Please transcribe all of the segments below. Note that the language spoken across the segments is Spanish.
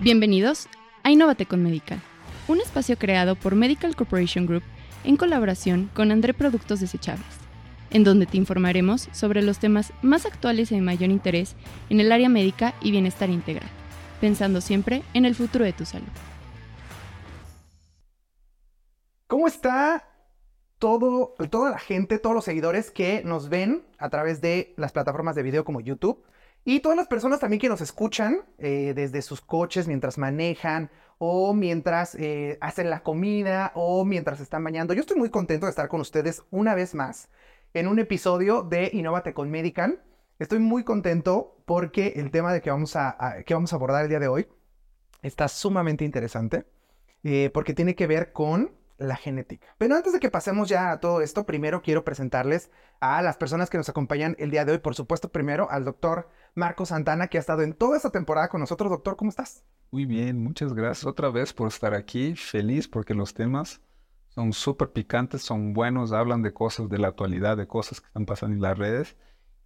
Bienvenidos a Innovate con Medical, un espacio creado por Medical Corporation Group en colaboración con André Productos Desechables, en donde te informaremos sobre los temas más actuales y de mayor interés en el área médica y bienestar integral, pensando siempre en el futuro de tu salud. ¿Cómo está todo, toda la gente, todos los seguidores que nos ven a través de las plataformas de video como YouTube? Y todas las personas también que nos escuchan eh, desde sus coches mientras manejan o mientras eh, hacen la comida o mientras están bañando. Yo estoy muy contento de estar con ustedes una vez más en un episodio de Innovate con Medical. Estoy muy contento porque el tema de que vamos a, que vamos a abordar el día de hoy está sumamente interesante eh, porque tiene que ver con la genética. Pero antes de que pasemos ya a todo esto, primero quiero presentarles a las personas que nos acompañan el día de hoy. Por supuesto, primero al doctor Marco Santana, que ha estado en toda esta temporada con nosotros. Doctor, ¿cómo estás? Muy bien, muchas gracias otra vez por estar aquí. Feliz porque los temas son súper picantes, son buenos, hablan de cosas de la actualidad, de cosas que están pasando en las redes.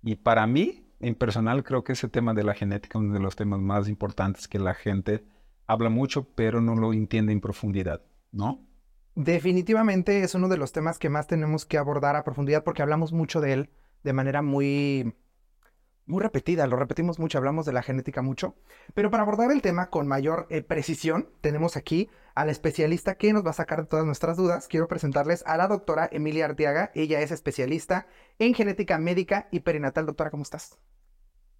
Y para mí, en personal, creo que ese tema de la genética es uno de los temas más importantes que la gente habla mucho, pero no lo entiende en profundidad, ¿no? Definitivamente es uno de los temas que más tenemos que abordar a profundidad porque hablamos mucho de él de manera muy muy repetida, lo repetimos mucho, hablamos de la genética mucho, pero para abordar el tema con mayor eh, precisión, tenemos aquí al especialista que nos va a sacar de todas nuestras dudas. Quiero presentarles a la doctora Emilia Arteaga, ella es especialista en genética médica y perinatal. Doctora, ¿cómo estás?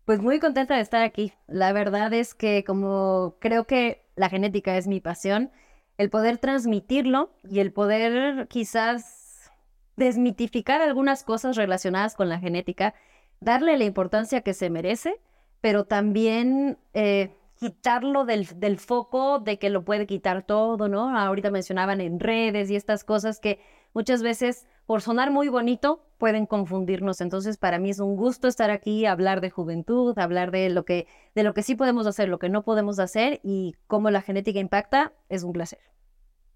Pues muy contenta de estar aquí. La verdad es que como creo que la genética es mi pasión, el poder transmitirlo y el poder quizás desmitificar algunas cosas relacionadas con la genética, darle la importancia que se merece, pero también eh, quitarlo del, del, foco de que lo puede quitar todo, ¿no? Ahorita mencionaban en redes y estas cosas que muchas veces, por sonar muy bonito, pueden confundirnos. Entonces, para mí es un gusto estar aquí, hablar de juventud, hablar de lo que, de lo que sí podemos hacer, lo que no podemos hacer y cómo la genética impacta, es un placer.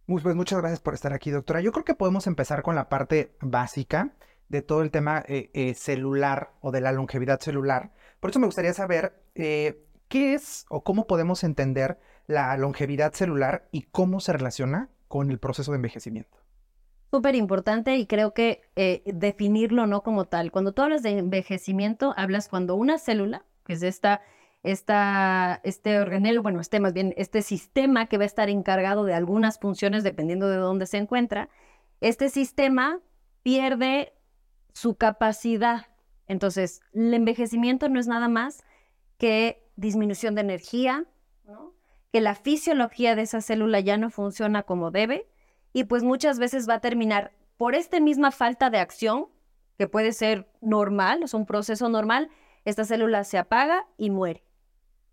Pues muchas gracias por estar aquí, doctora. Yo creo que podemos empezar con la parte básica de todo el tema eh, eh, celular o de la longevidad celular. Por eso me gustaría saber eh, qué es o cómo podemos entender la longevidad celular y cómo se relaciona con el proceso de envejecimiento. Súper importante y creo que definirlo no como tal. Cuando tú hablas de envejecimiento, hablas cuando una célula, que es esta esta, este organelo, bueno, este más bien, este sistema que va a estar encargado de algunas funciones dependiendo de dónde se encuentra, este sistema pierde su capacidad. Entonces, el envejecimiento no es nada más que disminución de energía, que la fisiología de esa célula ya no funciona como debe y pues muchas veces va a terminar por esta misma falta de acción, que puede ser normal, es un proceso normal, esta célula se apaga y muere.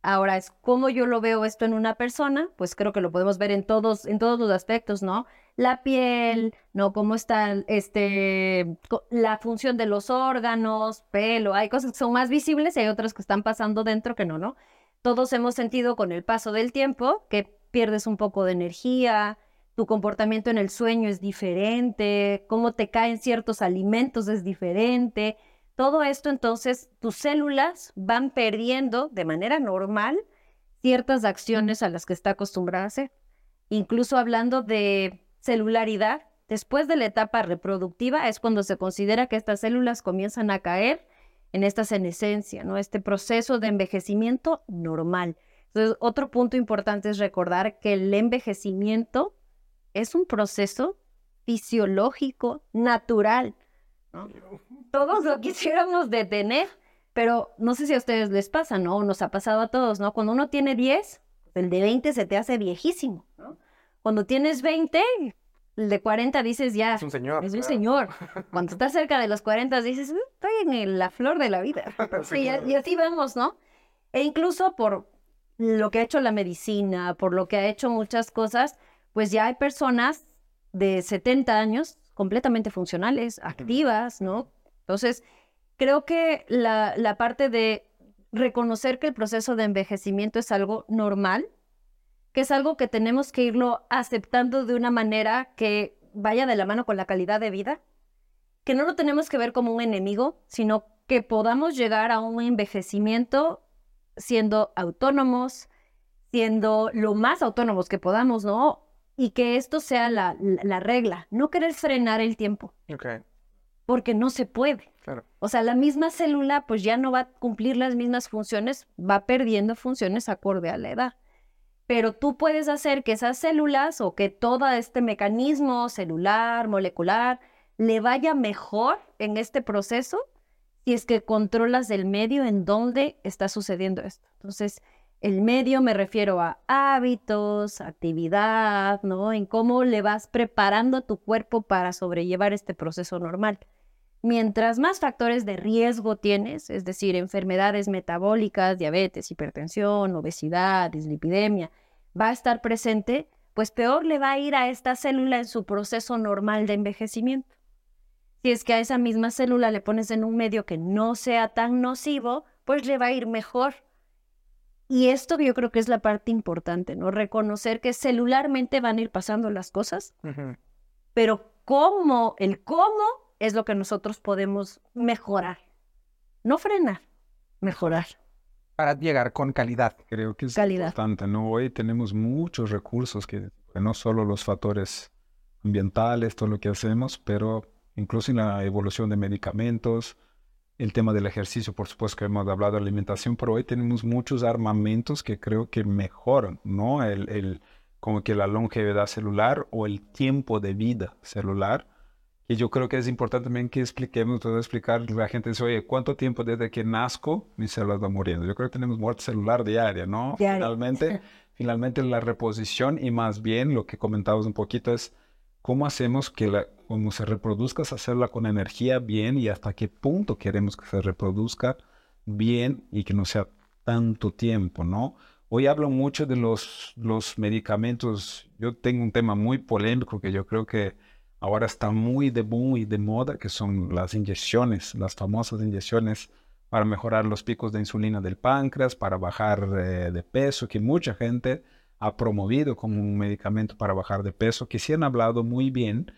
Ahora es cómo yo lo veo esto en una persona, pues creo que lo podemos ver en todos, en todos los aspectos, ¿no? La piel, ¿no? Cómo está este, la función de los órganos, pelo, hay cosas que son más visibles y hay otras que están pasando dentro que no, ¿no? Todos hemos sentido con el paso del tiempo que pierdes un poco de energía, tu comportamiento en el sueño es diferente, cómo te caen ciertos alimentos es diferente, todo esto entonces, tus células van perdiendo de manera normal ciertas acciones a las que está acostumbrada a hacer. Incluso hablando de celularidad, después de la etapa reproductiva es cuando se considera que estas células comienzan a caer en esta senescencia, ¿no? Este proceso de envejecimiento normal. Entonces, otro punto importante es recordar que el envejecimiento es un proceso fisiológico, natural. Todos lo quisiéramos detener, pero no sé si a ustedes les pasa, ¿no? Nos ha pasado a todos, ¿no? Cuando uno tiene 10, el de 20 se te hace viejísimo. Cuando tienes 20, el de 40 dices ya. Es un señor. Es un señor. Cuando estás cerca de los 40 dices, estoy en la flor de la vida. y, y así vamos, ¿no? E incluso por lo que ha hecho la medicina, por lo que ha hecho muchas cosas, pues ya hay personas de 70 años completamente funcionales, activas, ¿no? Entonces, creo que la, la parte de reconocer que el proceso de envejecimiento es algo normal, que es algo que tenemos que irlo aceptando de una manera que vaya de la mano con la calidad de vida, que no lo tenemos que ver como un enemigo, sino que podamos llegar a un envejecimiento siendo autónomos, siendo lo más autónomos que podamos, ¿no? Y que esto sea la, la- la regla, no querer frenar el tiempo, Ok, porque no se puede. claro. O sea, la misma célula pues ya no va a cumplir las mismas funciones, va perdiendo funciones acorde a la edad. Pero tú puedes hacer que esas células o que todo este mecanismo celular, molecular, le vaya mejor en este proceso si es que controlas el medio en donde está sucediendo esto. Entonces, el medio me refiero a hábitos, actividad, ¿no? En cómo le vas preparando a tu cuerpo para sobrellevar este proceso normal. Mientras más factores de riesgo tienes, es decir, enfermedades metabólicas, diabetes, hipertensión, obesidad, dislipidemia, va a estar presente, pues peor le va a ir a esta célula en su proceso normal de envejecimiento. Si es que a esa misma célula le pones en un medio que no sea tan nocivo, pues le va a ir mejor. Y esto yo creo que es la parte importante, ¿no? Reconocer que celularmente van a ir pasando las cosas, pero cómo, el cómo es lo que nosotros podemos mejorar. No frenar, mejorar. Para llegar con calidad. Creo que es Calidad. importante, ¿no? Hoy tenemos muchos recursos que, que no solo los factores ambientales, todo lo que hacemos, pero incluso en la evolución de medicamentos, el tema del ejercicio, por supuesto que hemos hablado de alimentación, pero hoy tenemos muchos armamentos que creo que mejoran, ¿no? El, el- como que la longevidad celular o el tiempo de vida celular. Y yo creo que es importante también que expliquemos, todo explicar, la gente dice, oye, ¿cuánto tiempo desde que nazco mis células van muriendo? Yo creo que tenemos muerte celular diaria, ¿no? Diaria. Finalmente, finalmente la reposición y más bien lo que comentabas un poquito es cómo hacemos que la, como se reproduzca esa célula con energía bien y hasta qué punto queremos que se reproduzca bien y que no sea tanto tiempo, ¿no? Hoy hablo mucho de los, los medicamentos. Yo tengo un tema muy polémico que yo creo que ahora está muy de boom de moda, que son las inyecciones, las famosas inyecciones para mejorar los picos de insulina del páncreas, para bajar eh, de peso, que mucha gente ha promovido como un medicamento para bajar de peso, que sí han hablado muy bien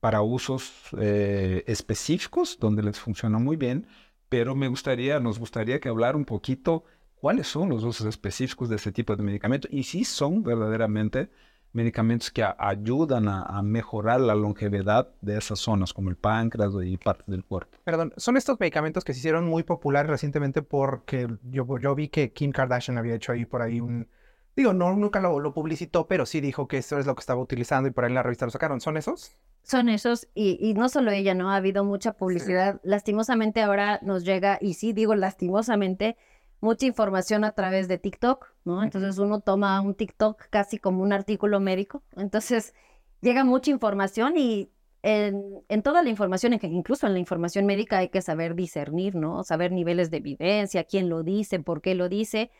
para usos eh, específicos, donde les funciona muy bien, pero me gustaría, nos gustaría que hablar un poquito cuáles son los usos específicos de este tipo de medicamentos y si son verdaderamente medicamentos que a- ayudan a, a mejorar la longevidad de esas zonas, como el páncreas y partes del cuerpo. Perdón, son estos medicamentos que se hicieron muy populares recientemente porque yo, yo vi que Kim Kardashian había hecho ahí por ahí un... Digo, no, nunca lo, lo publicitó, pero sí dijo que eso es lo que estaba utilizando y por ahí en la revista lo sacaron. ¿Son esos? Son esos, y, y no solo ella, ¿no? Ha habido mucha publicidad. Lastimosamente ahora nos llega, y sí digo lastimosamente, mucha información a través de TikTok, ¿no? Entonces uno toma un TikTok casi como un artículo médico. Entonces llega mucha información y en, en toda la información, incluso en la información médica hay que saber discernir, ¿no? Saber niveles de evidencia, quién lo dice, por qué lo dice.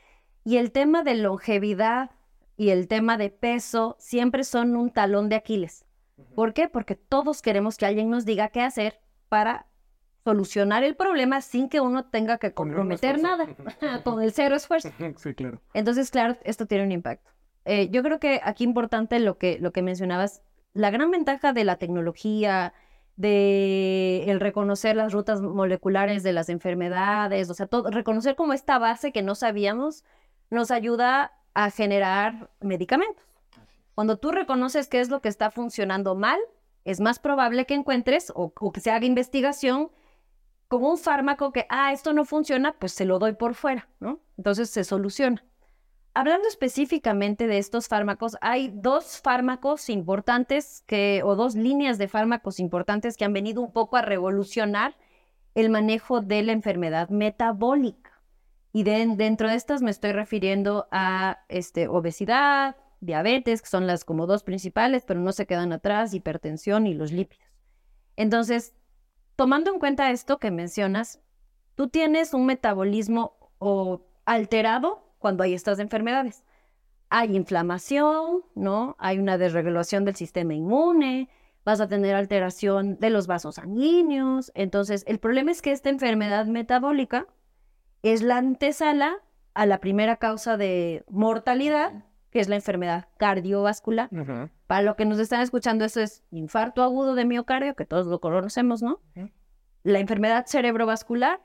Y el tema de longevidad y el tema de peso siempre son un talón de Aquiles. ¿Por qué? Porque todos queremos que alguien nos diga qué hacer para solucionar el problema sin que uno tenga que comprometer nada, con el cero esfuerzo. sí, claro. Entonces, claro, esto tiene un impacto. Eh, yo creo que aquí importante lo que, lo que mencionabas, la gran ventaja de la tecnología, de el reconocer las rutas moleculares de las enfermedades, o sea, todo, reconocer como esta base que no sabíamos, nos ayuda a generar medicamentos. Cuando tú reconoces qué es lo que está funcionando mal, es más probable que encuentres o, o que se haga investigación con un fármaco que, ah, esto no funciona, pues se lo doy por fuera, ¿no? Entonces se soluciona. Hablando específicamente de estos fármacos, hay dos fármacos importantes que, o dos líneas de fármacos importantes que han venido un poco a revolucionar el manejo de la enfermedad metabólica. Y de- dentro de estas me estoy refiriendo a este, obesidad, diabetes, que son las como dos principales, pero no se quedan atrás, hipertensión y los lípidos. Entonces, tomando en cuenta esto que mencionas, tú tienes un metabolismo alterado cuando hay estas enfermedades. Hay inflamación, ¿no? Hay una desregulación del sistema inmune, vas a tener alteración de los vasos sanguíneos. Entonces, el problema es que esta enfermedad metabólica es la antesala a la primera causa de mortalidad, que es la enfermedad cardiovascular. Para lo que nos están escuchando, eso es infarto agudo de miocardio, que todos lo conocemos, ¿no? La enfermedad cerebrovascular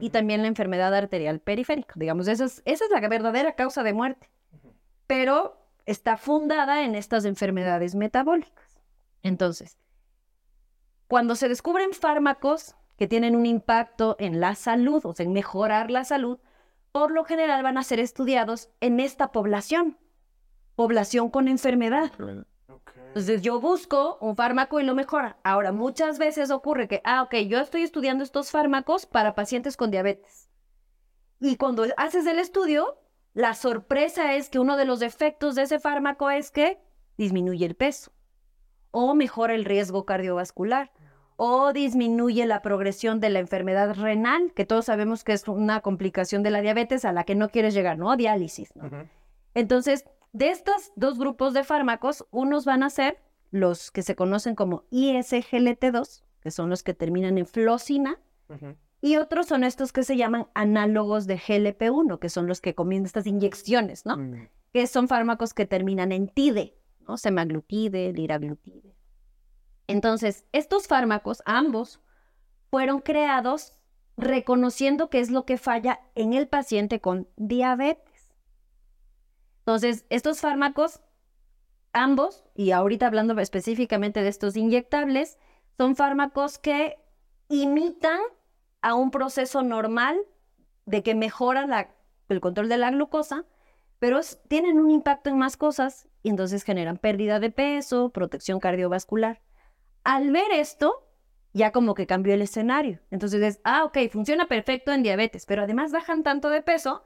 y también la enfermedad arterial periférica. Digamos, esa es, esa es la verdadera causa de muerte. pero está fundada en estas enfermedades metabólicas. Entonces, cuando se descubren fármacos que tienen un impacto en la salud, o sea, en mejorar la salud, por lo general van a ser estudiados en esta población, población con enfermedad. Entonces yo busco un fármaco y lo mejora. Ahora, muchas veces ocurre que, ah, ok, yo estoy estudiando estos fármacos para pacientes con diabetes. Y cuando haces el estudio, la sorpresa es que uno de los efectos de ese fármaco es que disminuye el peso o mejora el riesgo cardiovascular o disminuye la progresión de la enfermedad renal, que todos sabemos que es una complicación de la diabetes a la que no quieres llegar, ¿no? Diálisis, ¿no? Entonces, de estos dos grupos de fármacos, unos van a ser los que se conocen como ISGLT2, que son los que terminan en flosina, y otros son estos que se llaman análogos de GLP-1, que son los que comienzan estas inyecciones, ¿no? Que son fármacos que terminan en TIDE, ¿no? Semaglutide, liraglutide. Entonces, estos fármacos, ambos, fueron creados reconociendo qué es lo que falla en el paciente con diabetes. Entonces, estos fármacos, ambos, y ahorita hablando específicamente de estos inyectables, son fármacos que imitan a un proceso normal de que mejora el control de la glucosa, pero tienen un impacto en más cosas y entonces generan pérdida de peso, protección cardiovascular. Al ver esto, ya como que cambió el escenario. Entonces es, ah, ok, funciona perfecto en diabetes, pero además bajan tanto de peso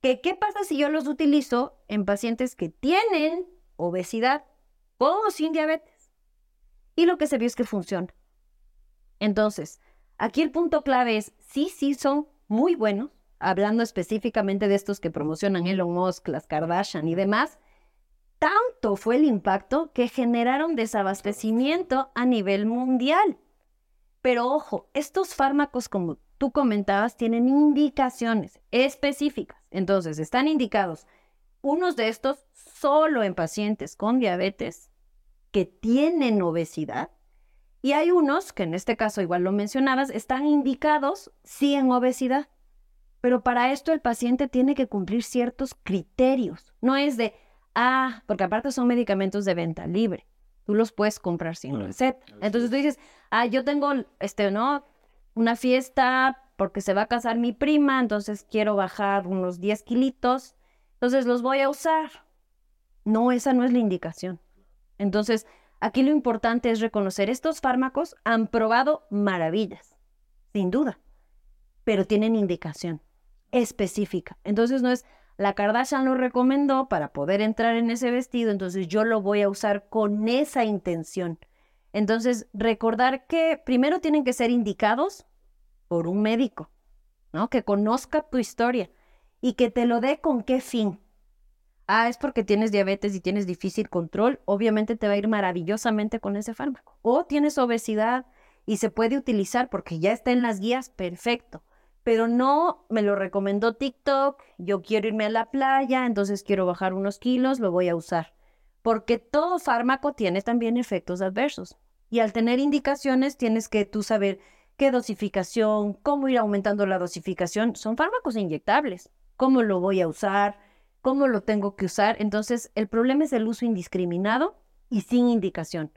que ¿qué pasa si yo los utilizo en pacientes que tienen obesidad o sin diabetes? Y lo que se vio es que funciona. Entonces, Aquí el punto clave es, sí, sí son muy buenos, hablando específicamente de estos que promocionan Elon Musk, las Kardashian y demás, tanto fue el impacto que generaron desabastecimiento a nivel mundial. Pero ojo, estos fármacos, como tú comentabas, tienen indicaciones específicas. Entonces, están indicados unos de estos solo en pacientes con diabetes que tienen obesidad y hay unos, que en este caso igual lo mencionabas, están indicados sí en obesidad. Pero para esto el paciente tiene que cumplir ciertos criterios. No es de, ah, porque aparte son medicamentos de venta libre. Tú los puedes comprar sin receta. Entonces tú dices, ah, yo tengo, este, ¿no? Una fiesta porque se va a casar mi prima, entonces quiero bajar unos 10 kilitos, entonces los voy a usar. No, esa no es la indicación. Entonces, Aquí lo importante es reconocer, estos fármacos han probado maravillas, sin duda, pero tienen indicación específica. Entonces no es, la Kardashian lo recomendó para poder entrar en ese vestido, entonces yo lo voy a usar con esa intención. Entonces, recordar que primero tienen que ser indicados por un médico, ¿no? Que conozca tu historia y que te lo dé con qué fin ah, es porque tienes diabetes y tienes difícil control, obviamente te va a ir maravillosamente con ese fármaco. O tienes obesidad y se puede utilizar porque ya está en las guías, perfecto. Pero no me lo recomendó TikTok, yo quiero irme a la playa, entonces quiero bajar unos kilos, lo voy a usar. Porque todo fármaco tiene también efectos adversos. Y al tener indicaciones tienes que tú saber qué dosificación, cómo ir aumentando la dosificación. Son fármacos inyectables. ¿Cómo lo voy a usar? cómo lo tengo que usar. Entonces, el problema es el uso indiscriminado y sin indicación.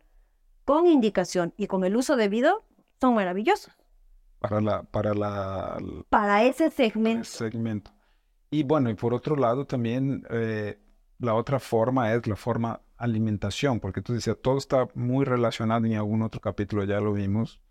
Con indicación y con el uso debido, son maravillosos. Para la, para la, para ese segmento. segmento. Y bueno, y por otro lado también eh, la otra forma es la forma alimentación, porque tú decías, todo está muy relacionado, en algún otro capítulo ya lo vimos,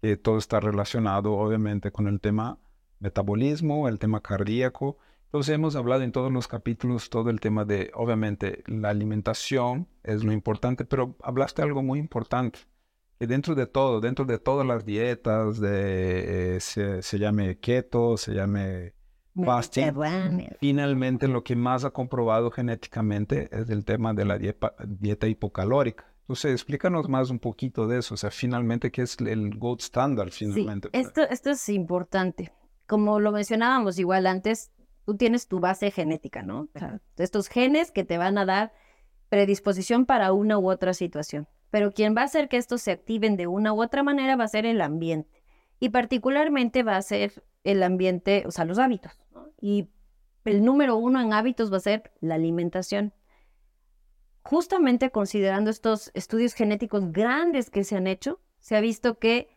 que todo está relacionado obviamente con el tema metabolismo, el tema cardíaco, entonces hemos hablado en todos los capítulos todo el tema de, obviamente, la alimentación es lo importante, pero hablaste algo muy importante, que dentro de todo, dentro de todas las dietas, de, eh, se, llame keto, se llame fasting, finalmente lo que más ha comprobado genéticamente es el tema de la dieta, dieta hipocalórica. Entonces, explícanos más un poquito de eso, o sea, finalmente, ¿qué es el gold standard finalmente? Sí, esto, esto es importante. Como lo mencionábamos igual antes, tú tienes tu base genética, ¿no? estos genes que te van a dar predisposición para una u otra situación. Pero quien va a hacer que estos se activen de una u otra manera va a ser el ambiente. Y particularmente va a ser el ambiente, o sea, los hábitos. Y el número uno en hábitos va a ser la alimentación. justamente considerando estos estudios genéticos grandes que se han hecho, se ha visto que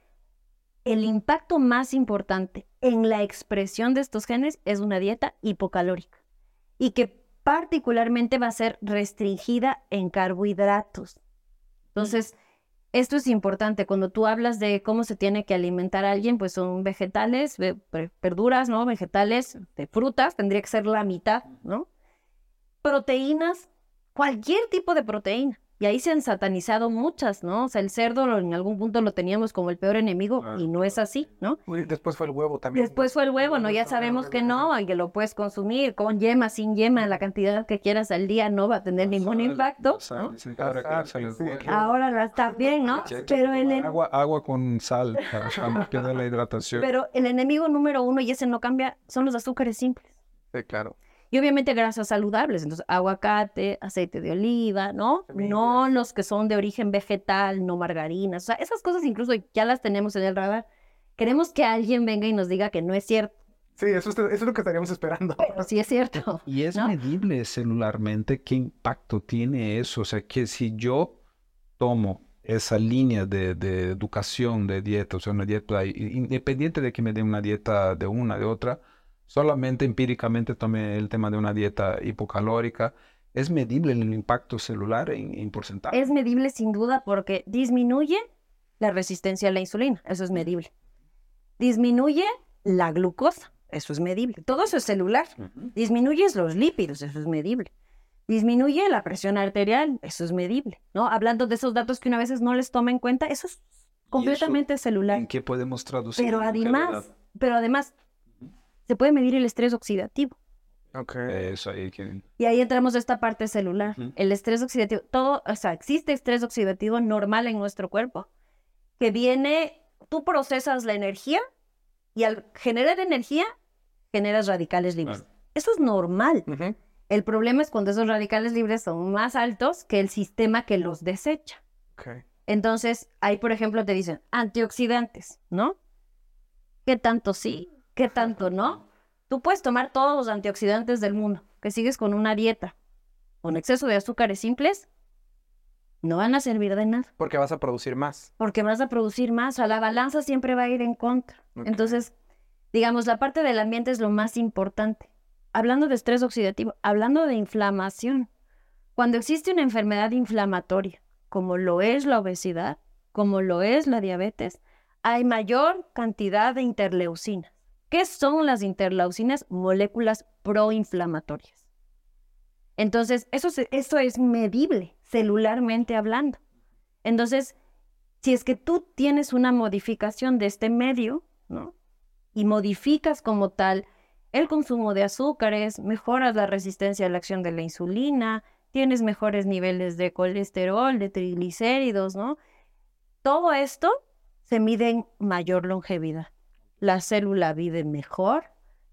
el impacto más importante en la expresión de estos genes es una dieta hipocalórica y que particularmente va a ser restringida en carbohidratos. Entonces, esto es importante. Cuando tú hablas de cómo se tiene que alimentar a alguien, pues son vegetales, verduras, ¿no? Vegetales, de frutas, tendría que ser la mitad, ¿no? Proteínas, cualquier tipo de proteína. Y ahí se han satanizado muchas, ¿no? O sea, el cerdo en algún punto lo teníamos como el peor enemigo y no es así, ¿no? después fue el huevo también. Después fue el huevo, ¿no? Ya sabemos que no, que lo puedes consumir con yema, sin yema, la cantidad que quieras al día no va a tener ningún impacto. Ahora la está bien, ¿no? Pero el agua, agua con sal para que la hidratación. Pero el enemigo número uno, y ese no cambia, son los azúcares simples. Sí, claro. Y obviamente grasas saludables, entonces aguacate, aceite de oliva, ¿no? No los que son de origen vegetal, no margarinas, o sea, esas cosas incluso ya las tenemos en el radar. Queremos que alguien venga y nos diga que no es cierto. Sí, eso es, lo que estaríamos esperando. Pero sí es cierto. Y es medible celularmente qué impacto tiene eso. O sea, que si yo tomo esa línea de, de educación de dieta, o sea, una dieta, independiente de que me dé una dieta de una, de otra, solamente empíricamente tomé el tema de una dieta hipocalórica. ¿Es medible el impacto celular en, porcentaje? Es medible sin duda porque disminuye la resistencia a la insulina, eso es medible. Disminuye la glucosa, eso es medible. Todo eso es celular. Disminuye los lípidos, eso es medible. Disminuye la presión arterial, eso es medible. ¿no? Hablando de esos datos que una veces no les toma en cuenta, eso es completamente celular. ¿En qué podemos traducir? Pero además, pero además, se puede medir el estrés oxidativo. Ok. Eso ahí Y ahí entramos a esta parte celular. El estrés oxidativo, todo, o sea, existe estrés oxidativo normal en nuestro cuerpo, que viene, tú procesas la energía y al generar energía, generas radicales libres. Eso es normal. El problema es cuando esos radicales libres son más altos que el sistema que los desecha. Okay. Entonces, ahí, por ejemplo, te dicen antioxidantes, ¿no? ¿Qué tanto sí? ¿Qué tanto no? Tú puedes tomar todos los antioxidantes del mundo, que sigues con una dieta, con exceso de azúcares simples, no van a servir de nada. Porque vas a producir más. Porque vas a producir más, o sea, la balanza siempre va a ir en contra. Entonces, digamos, la parte del ambiente es lo más importante. Hablando de estrés oxidativo, hablando de inflamación. Cuando existe una enfermedad inflamatoria, como lo es la obesidad, como lo es la diabetes, hay mayor cantidad de interleucinas. ¿Qué son las interleucinas? Moléculas proinflamatorias. Entonces, eso, eso es medible celularmente hablando. Entonces, si es que tú tienes una modificación de este medio, ¿no? Y modificas como tal el consumo de azúcares, mejoras la resistencia a la acción de la insulina, tienes mejores niveles de colesterol, de triglicéridos, ¿no? Todo esto se mide en mayor longevidad la célula vive mejor,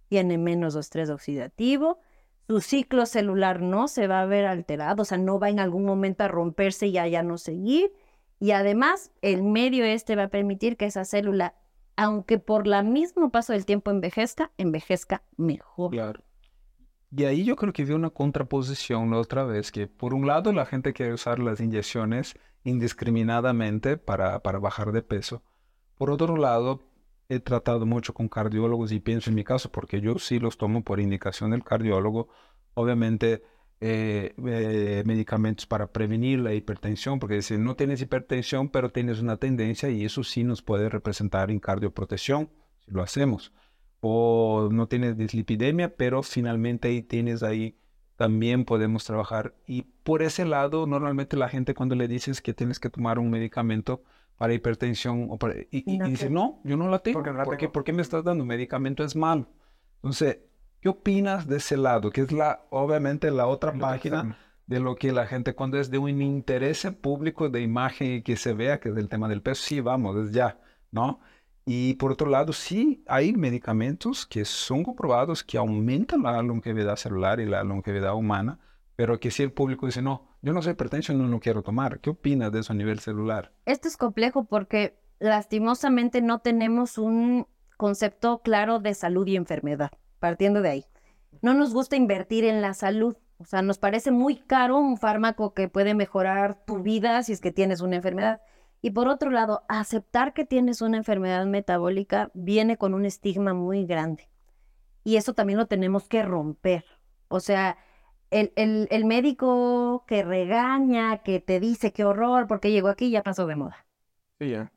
tiene menos estrés oxidativo, su ciclo celular no se va a ver alterado, o sea, no va en algún momento a romperse y a ya no seguir. Y además, el medio este va a permitir que esa célula, aunque por la mismo paso del tiempo envejezca, envejezca mejor. Claro. Y ahí yo creo que vi una contraposición la otra vez, que por un lado la gente quiere usar las inyecciones indiscriminadamente para, para bajar de peso. Por otro lado, he tratado mucho con cardiólogos y pienso en mi caso, porque yo sí los tomo por indicación del cardiólogo, obviamente eh, eh, medicamentos para prevenir la hipertensión, porque si no tienes hipertensión, pero tienes una tendencia y eso sí nos puede representar en cardioprotección, si lo hacemos. O no tienes dislipidemia, pero finalmente ahí tienes ahí, también podemos trabajar. Y por ese lado, normalmente la gente cuando le dices que tienes que tomar un medicamento, para hipertensión o y, dice, no, yo no la tengo. ¿Por, qué, ¿Por qué me estás dando medicamento? Es malo. Entonces, ¿qué opinas de ese lado? Que es la, obviamente la otra página de lo que la gente cuando es de un interés público de imagen y que se vea que es del tema del peso, sí, vamos, es ya, ¿no? Y por otro lado, sí hay medicamentos que son comprobados que aumentan la longevidad celular y la longevidad humana, pero que si el público dice, no, yo no soy hipertenso no lo quiero tomar. ¿Qué opinas de eso a nivel celular? Esto es complejo porque lastimosamente no tenemos un concepto claro de salud y enfermedad, partiendo de ahí. No nos gusta invertir en la salud O sea, nos parece muy caro un fármaco que puede mejorar tu vida si es que tienes una enfermedad. Y por otro lado, aceptar que tienes una enfermedad metabólica viene con un estigma muy grande. Y eso también lo tenemos que romper. O sea, el, el, médico que regaña, que te dice qué horror, porque llegó aquí, ya pasó de moda. Sí, ya.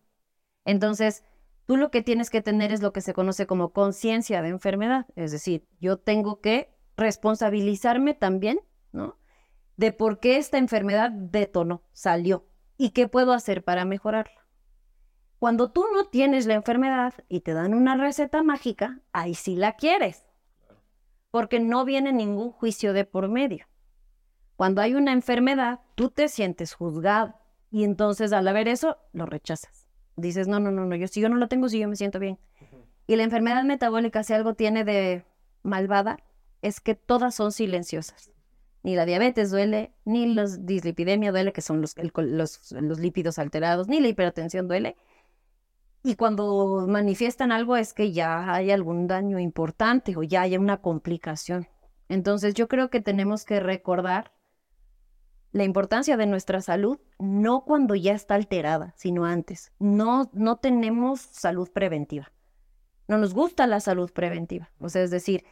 Entonces, tú lo que tienes que tener es lo que se conoce como conciencia de enfermedad. Es decir, yo tengo que responsabilizarme también, ¿no? De por qué esta enfermedad detonó, salió y qué puedo hacer para mejorarla. Cuando tú no tienes la enfermedad y te dan una receta mágica, ahí sí la quieres, porque no viene ningún juicio de por medio. Cuando hay una enfermedad, tú te sientes juzgado y entonces al ver eso, lo rechazas. Dices, no, no, no, no, yo si yo no lo tengo, si yo me siento bien. Y la enfermedad metabólica, si algo tiene de malvada, es que todas son silenciosas. Ni la diabetes duele, ni la dislipidemia duele, que son los, los, los lípidos alterados, ni la hipertensión duele. Y cuando manifiestan algo es que ya hay algún daño importante o ya hay una complicación. Entonces yo creo que tenemos que recordar la importancia de nuestra salud, no cuando ya está alterada, sino antes. No, no tenemos salud preventiva. No nos gusta la salud preventiva. O sea, es decir,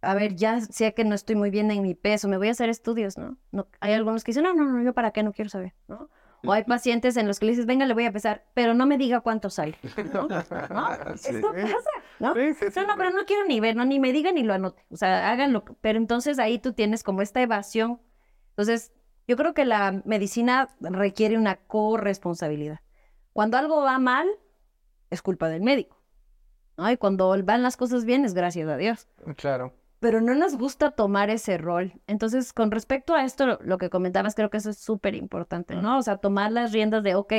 a ver, ya sé que no estoy muy bien en mi peso, me voy a hacer estudios, ¿no? no hay algunos que dicen, no, no, no, yo para qué no quiero saber, ¿no? O hay pacientes en los que le dices, venga, le voy a pesar, pero no me diga cuántos hay. ¿no? ¿No? Esto pasa, ¿no? no, no, pero no quiero ni ver, ¿no? Ni me diga ni lo anote. O sea, háganlo. Pero entonces ahí tú tienes como esta evasión. Entonces, yo creo que la medicina requiere una corresponsabilidad. Cuando algo va mal, es culpa del médico. ¿no? Y cuando van las cosas bien, es gracias a Dios. Claro pero no nos gusta tomar ese rol. Entonces, con respecto a esto, lo que comentabas, creo que eso es súper importante, ¿no? O sea, tomar las riendas de, ok,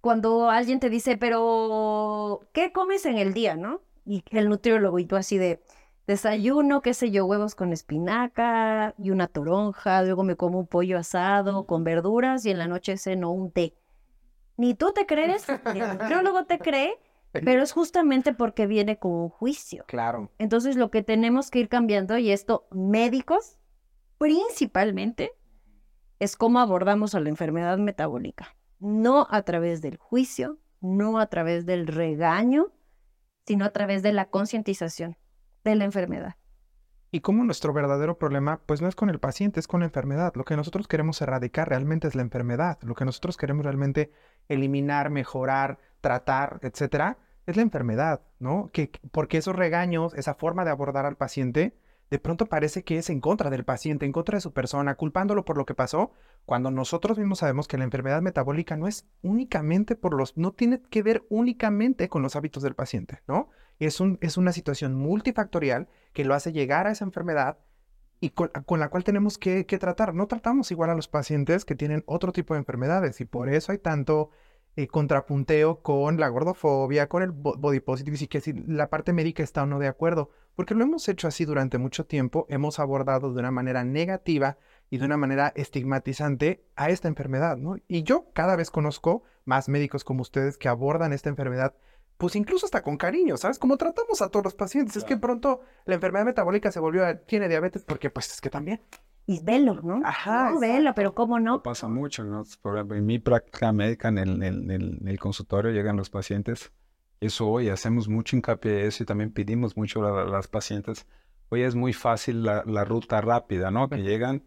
cuando alguien te dice, pero, ¿qué comes en el día, no? Y el nutriólogo, y tú así de, desayuno, qué sé yo, huevos con espinaca y una toronja, luego me como un pollo asado con verduras y en la noche ceno un té. Ni tú te crees, ni el nutriólogo te cree, pero es justamente porque viene con un juicio. Claro. Entonces lo que tenemos que ir cambiando, y esto médicos principalmente, es cómo abordamos a la enfermedad metabólica. No a través del juicio, no a través del regaño, sino a través de la concientización de la enfermedad. Y como nuestro verdadero problema, pues no es con el paciente, es con la enfermedad. Lo que nosotros queremos erradicar realmente es la enfermedad. Lo que nosotros queremos realmente eliminar, mejorar, tratar, etcétera, es la enfermedad, ¿no? Que, porque esos regaños, esa forma de abordar al paciente, de pronto parece que es en contra del paciente, en contra de su persona, culpándolo por lo que pasó, cuando nosotros mismos sabemos que la enfermedad metabólica no es únicamente por los, no tiene que ver únicamente con los hábitos del paciente, ¿no? Es, un, es una situación multifactorial que lo hace llegar a esa enfermedad y con, la cual tenemos que, que, tratar. No tratamos igual a los pacientes que tienen otro tipo de enfermedades y por eso hay tanto eh, contrapunteo con la gordofobia, con el body positive, y que si la parte médica está o no de acuerdo, porque lo hemos hecho así durante mucho tiempo, hemos abordado de una manera negativa y de una manera estigmatizante a esta enfermedad, ¿no? Y yo cada vez conozco más médicos como ustedes que abordan esta enfermedad pues incluso hasta con cariño, ¿sabes? Como tratamos a todos los pacientes. Es que pronto la enfermedad metabólica se volvió, a, tiene diabetes porque pues es que también y velo, ¿no? Ajá. No, velo, pero ¿cómo no? Pasa mucho, ¿no? Por ejemplo, en mi práctica médica, en el, en, el, consultorio, llegan los pacientes. Eso hoy hacemos mucho hincapié en eso y también pedimos mucho a, las pacientes. Hoy es muy fácil la, la ruta rápida, ¿no? Que llegan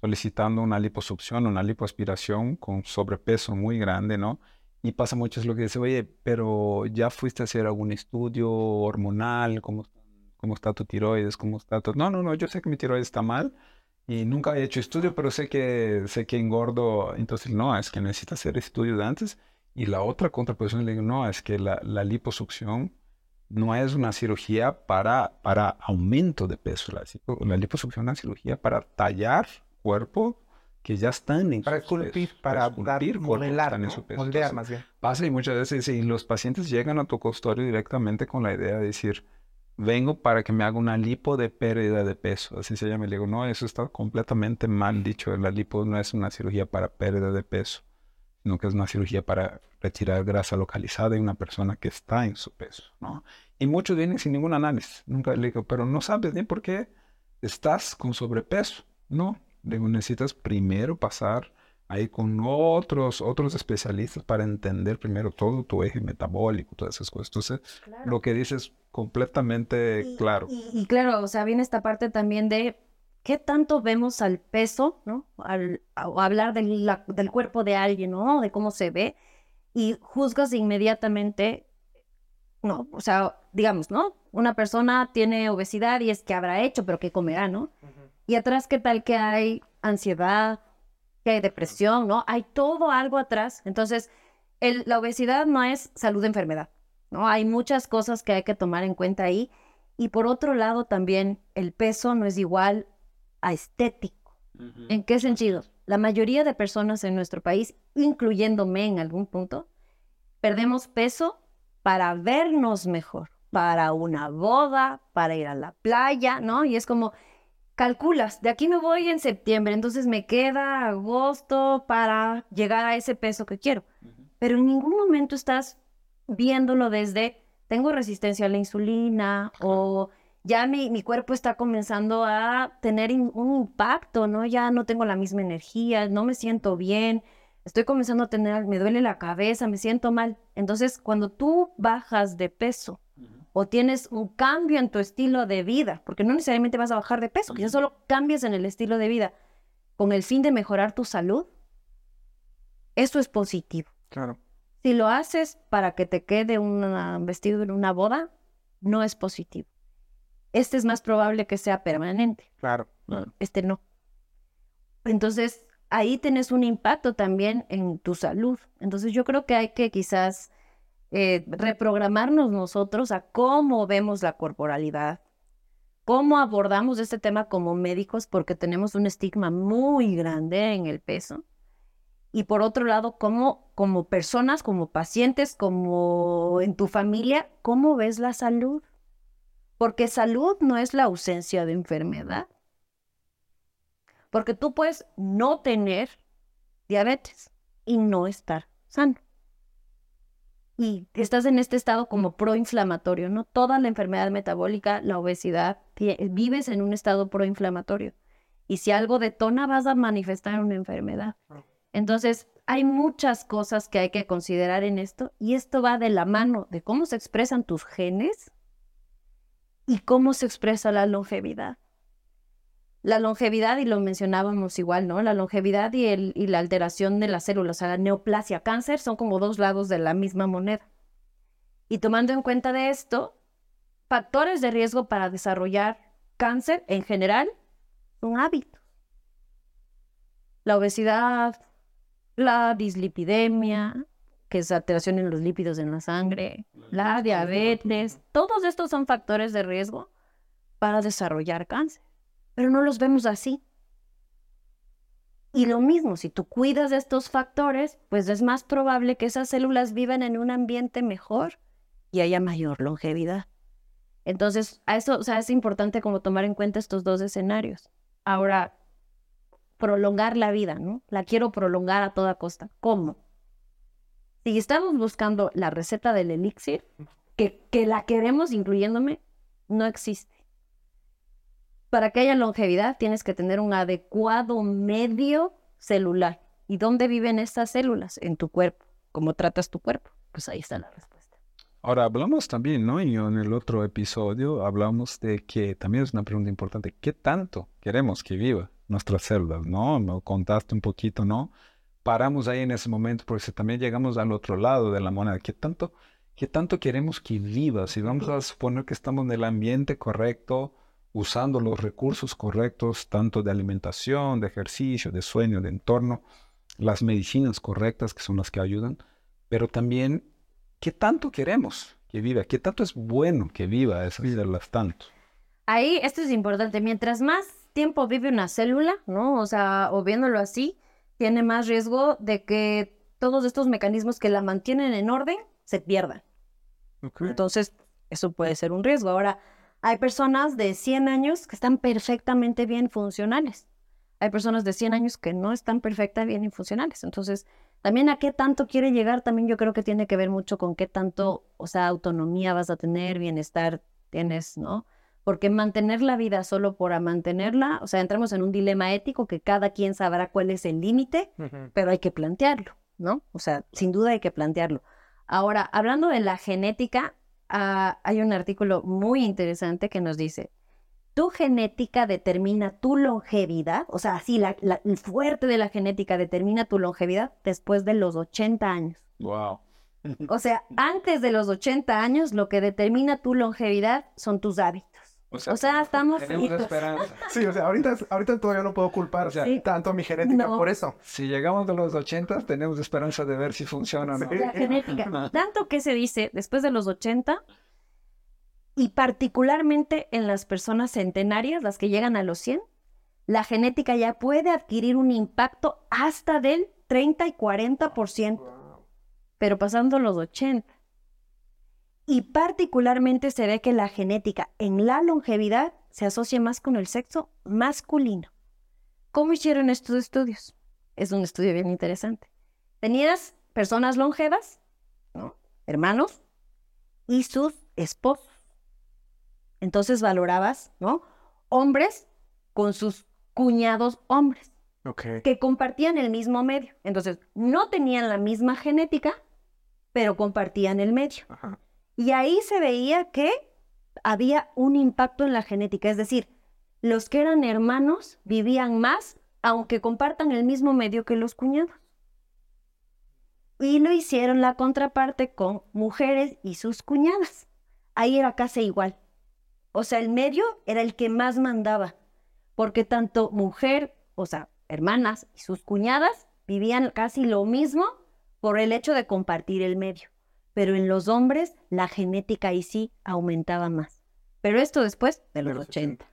solicitando una liposucción, una lipoaspiración con sobrepeso muy grande, ¿no? Y pasa mucho es lo que dice, oye, pero ya fuiste a hacer algún estudio hormonal, ¿cómo, cómo está tu tiroides? ¿Cómo está tu... No, no, no, yo sé que mi tiroides está mal, y nunca he hecho estudio, pero sé que, sé que engordo. Entonces, no, es que necesita hacer estudios antes. Y la otra contraposición le digo, no, es que la, la liposucción no es una cirugía para, para aumento de peso. La, la liposucción es una cirugía para tallar cuerpo que ya están en para esculpir, para, esculpir, modelar, en su peso. moldear más bien. Pasa y muchas veces y los pacientes llegan a tu consultorio directamente con la idea de decir, vengo para que me haga una lipo de pérdida de peso. Así se llama. Le digo, no, eso está completamente mal dicho. La lipo no es una cirugía para pérdida de peso, sino que es una cirugía para retirar grasa localizada en una persona que está en su peso, ¿no? Y muchos vienen sin ningún análisis. Nunca le digo, pero no sabes ni por qué estás con sobrepeso. No, digo, necesitas primero pasar ahí con otros, otros especialistas para entender primero todo tu eje metabólico, todas esas cosas. Entonces, lo que dices completamente claro. Y, claro, o sea, viene esta parte también de qué tanto vemos al peso, ¿no? Al, hablar del cuerpo de alguien, ¿no? De cómo se ve y juzgas inmediatamente, no, o sea, digamos, ¿no? Una persona tiene obesidad y es que habrá hecho, pero ¿qué comerá, no? Y atrás, ¿qué tal que hay ansiedad, que hay depresión, ¿no? Hay todo algo atrás. Entonces, el, la obesidad no es salud de enfermedad, ¿no? Hay muchas cosas que hay que tomar en cuenta ahí. Y por otro lado, también el peso no es igual a estético. ¿En qué sentido? La mayoría de personas en nuestro país, incluyéndome en algún punto, perdemos peso para vernos mejor, para una boda, para ir a la playa, ¿no? Y es como, calculas, de aquí me voy en septiembre, entonces me queda agosto para llegar a ese peso que quiero. Pero en ningún momento estás viéndolo desde, tengo resistencia a la insulina o ya mi, cuerpo está comenzando a tener un impacto, ¿no? Ya no tengo la misma energía, no me siento bien, estoy comenzando a tener, me duele la cabeza, me siento mal. Entonces, cuando tú bajas de peso, o tienes un cambio en tu estilo de vida, porque no necesariamente vas a bajar de peso, quizás solo cambies en el estilo de vida con el fin de mejorar tu salud, eso es positivo. Claro. Si lo haces para que te quede un vestido en una boda, no es positivo. Este es más probable que sea permanente. Claro. Este no. Entonces, ahí tienes un impacto también en tu salud. Entonces, yo creo que hay que quizás eh, reprogramarnos nosotros a cómo vemos la corporalidad, cómo abordamos este tema como médicos, porque tenemos un estigma muy grande en el peso. Y por otro lado, cómo como personas, como pacientes, como en tu familia, cómo ves la salud. Porque salud no es la ausencia de enfermedad. Porque tú puedes no tener diabetes y no estar sano y estás en este estado como proinflamatorio, ¿no? Toda la enfermedad metabólica, la obesidad, vives en un estado proinflamatorio. Y si algo detona, vas a manifestar una enfermedad. Entonces, hay muchas cosas que hay que considerar en esto y esto va de la mano de cómo se expresan tus genes y cómo se expresa la longevidad la longevidad, y lo mencionábamos igual, ¿no? La longevidad y, el, y la alteración de las células, o sea, la neoplasia, cáncer, son como dos lados de la misma moneda. Y tomando en cuenta de esto, factores de riesgo para desarrollar cáncer en general son hábitos. La obesidad, la dislipidemia, que es alteración en los lípidos en la sangre, la diabetes, todos estos son factores de riesgo para desarrollar cáncer pero no los vemos así. Y lo mismo, si tú cuidas de estos factores, pues es más probable que esas células vivan en un ambiente mejor y haya mayor longevidad. Entonces, a eso, o sea, es importante como tomar en cuenta estos dos escenarios. Ahora, prolongar la vida, ¿no? La quiero prolongar a toda costa. ¿Cómo? Si estamos buscando la receta del elixir, que, que la queremos incluyéndome, no existe para que haya longevidad tienes que tener un adecuado medio celular. ¿Y dónde viven estas células? En tu cuerpo. ¿Cómo tratas tu cuerpo? Pues ahí está la respuesta. Ahora hablamos también, ¿no? Y en el otro episodio hablamos de que también es una pregunta importante. ¿Qué tanto queremos que viva nuestras células? ¿No? Me contaste un poquito, ¿no? Paramos ahí en ese momento porque también llegamos al otro lado de la moneda. ¿Qué tanto, qué tanto queremos que viva? Si vamos a suponer que estamos en el ambiente correcto, usando los recursos correctos, tanto de alimentación, de ejercicio, de sueño, de entorno, las medicinas correctas, que son las que ayudan, pero también qué tanto queremos que viva, qué tanto es bueno que viva esas células tanto. Ahí esto es importante, mientras más tiempo vive una célula, ¿no? O sea, o viéndolo así, tiene más riesgo de que todos estos mecanismos que la mantienen en orden se pierdan. Entonces, eso puede ser un riesgo. Ahora, hay personas de 100 años que están perfectamente bien funcionales. Hay personas de 100 años que no están perfectamente bien funcionales. Entonces, también a qué tanto quiere llegar, también yo creo que tiene que ver mucho con qué tanto, o sea, autonomía vas a tener, bienestar tienes, ¿no? porque mantener la vida solo por mantenerla, o sea, entramos en un dilema ético que cada quien sabrá cuál es el límite, pero hay que plantearlo, ¿no? O sea, sin duda hay que plantearlo. Ahora, hablando de la genética, ah, hay un artículo muy interesante que nos dice, tu genética determina tu longevidad, o sea, así la, el fuerte de la genética determina tu longevidad después de los 80 años. Wow. O sea, antes de los 80 años, lo que determina tu longevidad son tus hábitos. O sea, estamos tenemos esperanza. Sí, o sea, ahorita, ahorita todavía no puedo culpar tanto a mi genética por eso. Si llegamos a los 80, tenemos esperanza de ver si funciona o no. La genética. Tanto que se dice, después de los 80, y particularmente en las personas centenarias, las que llegan a los 100, la genética ya puede adquirir un impacto hasta del 30 y 40%, pero pasando los 80. Y particularmente se ve que la genética en la longevidad se asocia más con el sexo masculino. ¿Cómo hicieron estos estudios? Es un estudio bien interesante. Tenías personas longevas, hermanos, y sus esposos. Entonces valorabas, ¿no? Hombres con sus cuñados hombres. Que compartían el mismo medio. Entonces, no tenían la misma genética, pero compartían el medio. Y ahí se veía que había un impacto en la genética. Es decir, los que eran hermanos vivían más, aunque compartan el mismo medio que los cuñados. Y lo hicieron la contraparte con mujeres y sus cuñadas. Ahí era casi igual. O sea, el medio era el que más mandaba, porque tanto mujer, o sea, hermanas y sus cuñadas vivían casi lo mismo por el hecho de compartir el medio. Pero en los hombres la genética ahí sí aumentaba más. Pero esto después de los, 80.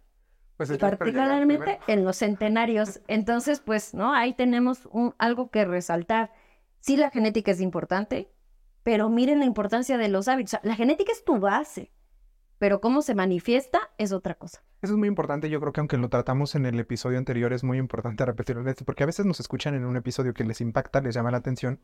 Pues particularmente en los centenarios. Entonces, pues, ¿no? Ahí tenemos un, algo que resaltar. Sí, la genética es importante, pero miren la importancia de los hábitos. la genética es tu base pero cómo se manifiesta es otra cosa. Eso es muy importante, yo creo que aunque lo tratamos en el episodio anterior, es muy importante repetirlo, porque a veces nos escuchan en un episodio que les impacta, les llama la atención,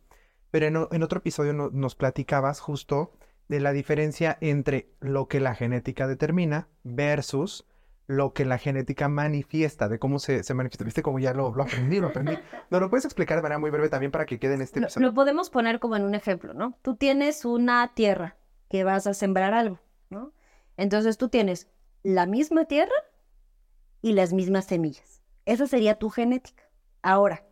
pero en, otro episodio nos platicabas justo de la diferencia entre lo que la genética determina versus lo que la genética manifiesta, de cómo se, manifiesta. ¿Viste cómo ya lo, lo, aprendí? Lo aprendí. ¿No lo puedes explicar de manera muy breve también para que quede en este episodio? lo podemos poner como en un ejemplo, ¿no? Tú tienes una tierra que vas a sembrar algo, ¿no? Entonces tú tienes la misma tierra y las mismas semillas. Esa sería tu genética. Ahora,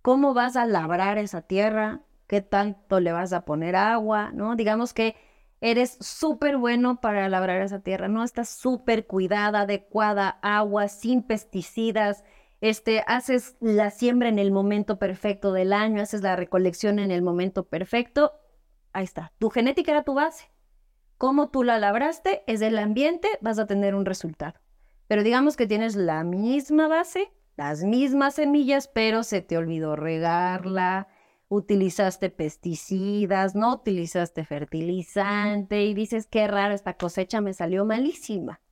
¿cómo vas a labrar esa tierra? ¿Qué tanto le vas a poner agua? ¿No? Digamos que eres súper bueno para labrar esa tierra, ¿no? Estás súper cuidada, adecuada, agua, sin pesticidas, este, haces la siembra en el momento perfecto del año, haces la recolección en el momento perfecto. Ahí está. Tu genética era tu base cómo tú la labraste, es el ambiente, vas a tener un resultado. Pero digamos que tienes la misma base, las mismas semillas, pero se te olvidó regarla, utilizaste pesticidas, no utilizaste fertilizante y dices, qué raro, esta cosecha me salió malísima.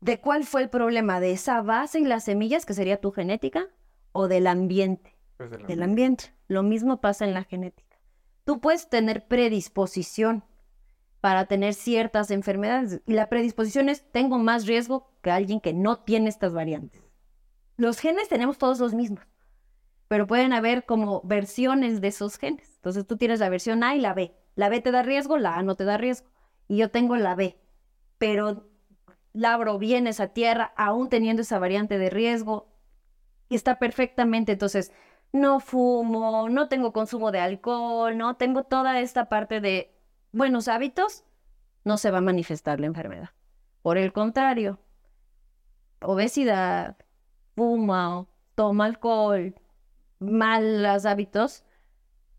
¿De cuál fue el problema? ¿De esa base y las semillas, que sería tu genética, o del ambiente? Pues del ambiente. Del ambiente. Lo mismo pasa en la genética. Tú puedes tener predisposición para tener ciertas enfermedades. Y la predisposición es, tengo más riesgo que alguien que no tiene estas variantes. Los genes tenemos todos los mismos, pero pueden haber como versiones de esos genes. Entonces tú tienes la versión A y la B. La B te da riesgo, la A no te da riesgo. Y yo tengo la B, pero labro bien esa tierra, aún teniendo esa variante de riesgo, y está perfectamente. Entonces, no fumo, no tengo consumo de alcohol, no tengo toda esta parte de buenos hábitos, no se va a manifestar la enfermedad. Por el contrario, obesidad, fuma, toma alcohol, malos hábitos,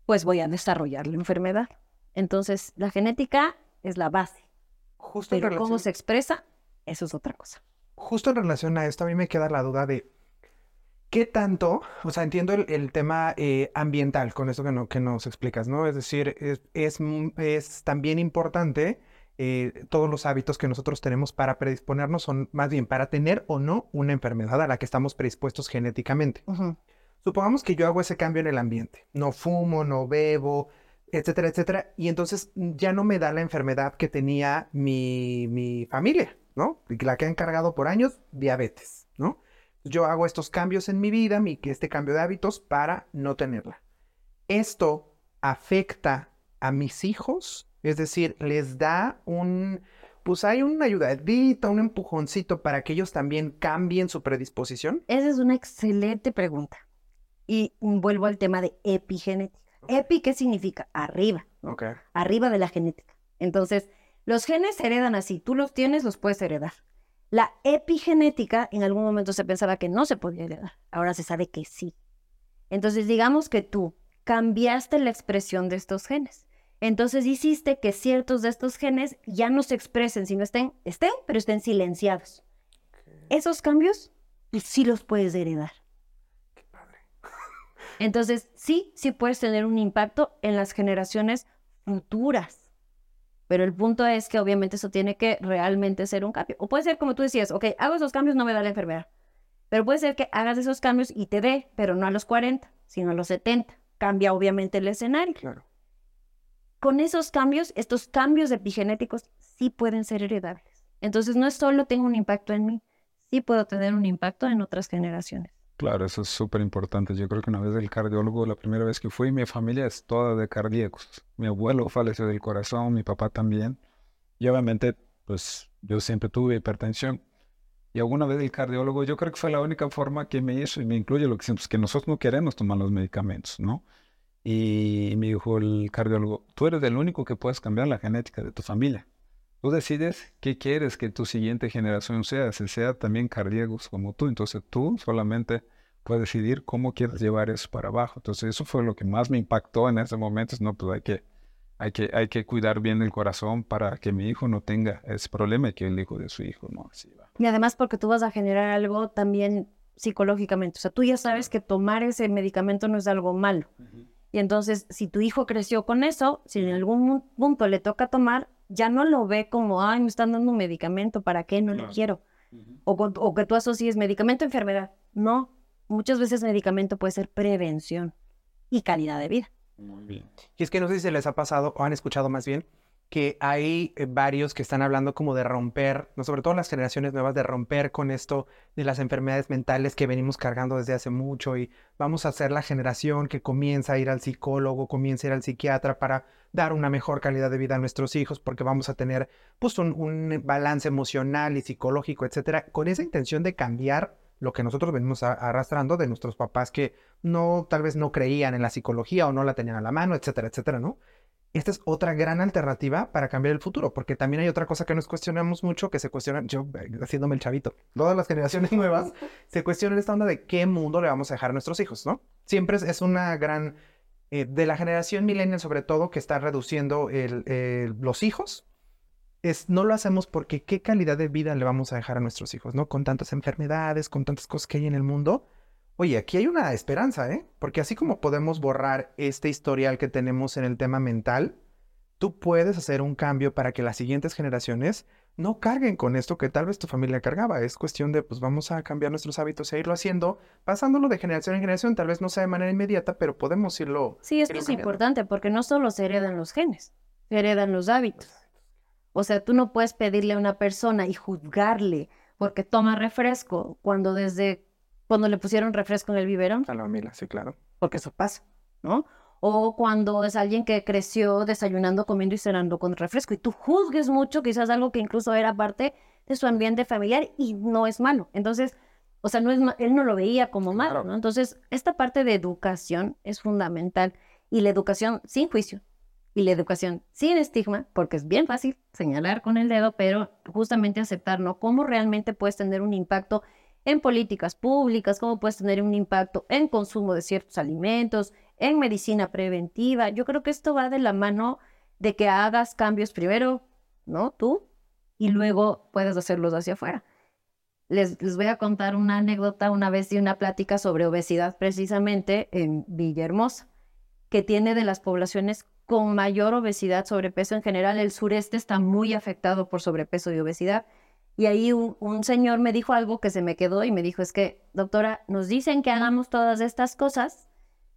pues voy a desarrollar la enfermedad. Entonces, la genética es la base. Justo Pero cómo se expresa, eso es otra cosa. Justo en relación a esto, a mí me queda la duda de ¿Qué tanto? O sea, entiendo el, tema eh, ambiental con eso que, que, nos explicas, ¿no? Es decir, es, es, también importante eh, todos los hábitos que nosotros tenemos para predisponernos, son más bien para tener o no una enfermedad a la que estamos predispuestos genéticamente. Supongamos que yo hago ese cambio en el ambiente, no fumo, no bebo, etcétera, etcétera, y entonces ya no me da la enfermedad que tenía mi, mi familia, ¿no? La que han cargado por años, diabetes, ¿no? Yo hago estos cambios en mi vida, mi, este cambio de hábitos para no tenerla. Esto afecta a mis hijos, es decir, les da un, pues hay una ayudadita, un empujoncito para que ellos también cambien su predisposición. Esa es una excelente pregunta. Y vuelvo al tema de epigenética. Epi, ¿qué significa? Arriba. Arriba de la genética. Entonces, los genes se heredan así. Tú los tienes, los puedes heredar. La epigenética, en algún momento se pensaba que no se podía heredar. Ahora se sabe que sí. Entonces, digamos que tú cambiaste la expresión de estos genes. Entonces hiciste que ciertos de estos genes ya no se expresen, sino estén, estén, pero estén silenciados. Esos cambios sí los puedes heredar. Entonces, sí, sí puedes tener un impacto en las generaciones futuras. Pero el punto es que obviamente eso tiene que realmente ser un cambio. O puede ser como tú decías, ok, hago esos cambios, no me da la enfermedad. Pero puede ser que hagas esos cambios y te dé, pero no a los 40, sino a los 70. Cambia obviamente el escenario. Claro. Con esos cambios, estos cambios epigenéticos sí pueden ser heredables. Entonces no es solo tengo un impacto en mí, sí puedo tener un impacto en otras generaciones. Claro, eso es súper importante. Yo creo que una vez el cardiólogo, la primera vez que fui, mi familia es toda de cardíacos. Mi abuelo falleció del corazón, mi papá también. Y obviamente, pues yo siempre tuve hipertensión. Y alguna vez el cardiólogo, yo creo que fue la única forma que me hizo y me incluye lo que siempre, que nosotros no queremos tomar los medicamentos, ¿no? Y me dijo el cardiólogo, tú eres el único que puedes cambiar la genética de tu familia. Tú decides qué quieres que tu siguiente generación sea, si sea también cardíacos como tú. Entonces tú solamente puedes decidir cómo quieres llevar eso para abajo. Entonces eso fue lo que más me impactó en ese momento. No, pues hay que, hay que, hay que cuidar bien el corazón para que mi hijo no tenga ese problema y que el hijo de su hijo no. Así va. Y además porque tú vas a generar algo también psicológicamente. O sea, tú ya sabes que tomar ese medicamento no es algo malo. Y entonces, si tu hijo creció con eso, si en algún punto le toca tomar, ya no lo ve como, ay, me están dando un medicamento, ¿para qué? No le quiero. o, o, que tú asocies medicamento enfermedad. No, muchas veces medicamento puede ser prevención y calidad de vida. Muy bien. Y es que no sé si se les ha pasado o han escuchado más bien que hay eh, varios que están hablando como de romper, no sobre todo las generaciones nuevas, de romper con esto de las enfermedades mentales que venimos cargando desde hace mucho y vamos a ser la generación que comienza a ir al psicólogo, comienza a ir al psiquiatra para dar una mejor calidad de vida a nuestros hijos porque vamos a tener pues un, un balance emocional y psicológico, etcétera, con esa intención de cambiar lo que nosotros venimos arrastrando de nuestros papás que no, tal vez no creían en la psicología o no la tenían a la mano, etcétera, etcétera, ¿no? Esta es otra gran alternativa para cambiar el futuro, porque también hay otra cosa que nos cuestionamos mucho, que se cuestiona, yo eh, haciéndome el chavito, todas las generaciones nuevas se cuestionan esta onda de qué mundo le vamos a dejar a nuestros hijos, ¿no? Siempre es, una gran, eh, de la generación millennial sobre todo, que está reduciendo los hijos, es, no lo hacemos porque qué calidad de vida le vamos a dejar a nuestros hijos, ¿no? Con tantas enfermedades, con tantas cosas que hay en el mundo, Oye, aquí hay una esperanza, ¿eh? Porque así como podemos borrar este historial que tenemos en el tema mental, tú puedes hacer un cambio para que las siguientes generaciones no carguen con esto que tal vez tu familia cargaba. Es cuestión de, pues vamos a cambiar nuestros hábitos e irlo haciendo, pasándolo de generación en generación. Tal vez no sea de manera inmediata, pero podemos irlo. Sí, esto es importante porque no solo se heredan los genes, se heredan los hábitos. O sea, tú no puedes pedirle a una persona y juzgarle porque toma refresco cuando desde cuando le pusieron refresco en el biberón. A la mamila, sí, claro. Porque eso pasa, ¿no? O cuando es alguien que creció desayunando, comiendo y cenando con refresco y tú juzgues mucho, quizás algo que incluso era parte de su ambiente familiar y no es malo. Entonces, o sea, no es él no lo veía como malo, ¿no? Entonces, esta parte de educación es fundamental y la educación sin juicio y la educación sin estigma, porque es bien fácil señalar con el dedo, pero justamente aceptar, ¿no? Cómo realmente puedes tener un impacto en políticas públicas, cómo puedes tener un impacto en consumo de ciertos alimentos, en medicina preventiva. Yo creo que esto va de la mano de que hagas cambios primero, ¿no? Tú, y luego puedes hacerlos hacia afuera. Les, les, voy a contar una anécdota una vez de una plática sobre obesidad precisamente en Villahermosa, que tiene de las poblaciones con mayor obesidad, sobrepeso en general. El sureste está muy afectado por sobrepeso y obesidad. Y ahí un, señor me dijo algo que se me quedó y me dijo, es que, doctora, nos dicen que hagamos todas estas cosas,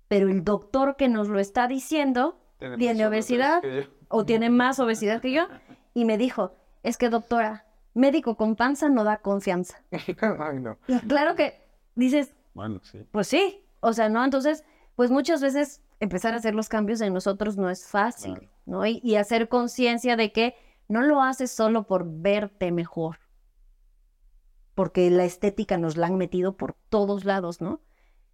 pero el doctor que nos lo está diciendo tiene, obesidad o tiene más obesidad que yo. Y me dijo, es que, doctora, médico con panza no da confianza. Ay, no. Y claro que dices, Bueno, sí. pues sí, o sea, ¿no? Entonces, pues muchas veces empezar a hacer los cambios en nosotros no es fácil, Claro. ¿no? Y, y hacer conciencia de que no lo haces solo por verte mejor, porque la estética nos la han metido por todos lados, ¿no?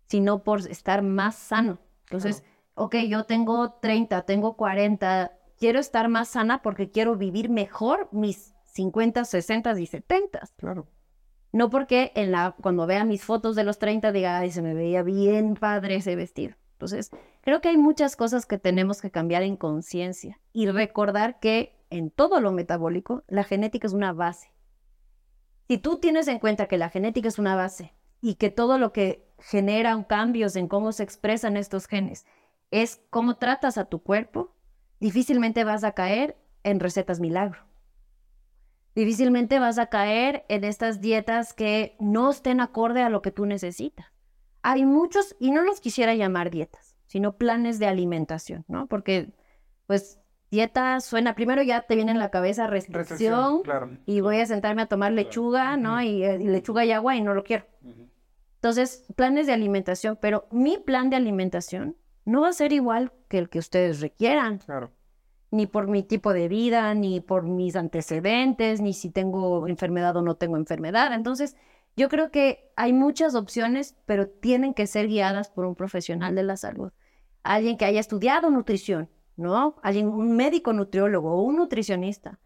Sino por estar más sano. Entonces, ok, yo tengo 30, tengo 40, quiero estar más sana porque quiero vivir mejor mis 50, 60 y 70. Claro. No porque en la, cuando vea mis fotos de los 30 diga, ay, se me veía bien padre ese vestido. Entonces, creo que hay muchas cosas que tenemos que cambiar en conciencia y recordar que en todo lo metabólico, la genética es una base. Si tú tienes en cuenta que la genética es una base y que todo lo que genera cambios en cómo se expresan estos genes es cómo tratas a tu cuerpo, difícilmente vas a caer en recetas milagro difícilmente vas a caer en estas dietas que no estén acorde a lo que tú necesitas. Hay muchos, y no los quisiera llamar dietas, sino planes de alimentación, ¿no? Porque, pues, dieta suena, primero ya te viene en la cabeza restricción, Restricción, claro. y voy a sentarme a tomar lechuga, ¿no? Y, eh, y lechuga y agua y no lo quiero. Entonces, planes de alimentación, pero mi plan de alimentación no va a ser igual que el que ustedes requieran Claro. ni por mi tipo de vida, ni por mis antecedentes, ni si tengo enfermedad o no tengo enfermedad. Entonces, yo creo que hay muchas opciones, pero tienen que ser guiadas por un profesional de la salud. Alguien que haya estudiado nutrición, ¿no? Alguien, un médico nutriólogo o un nutricionista.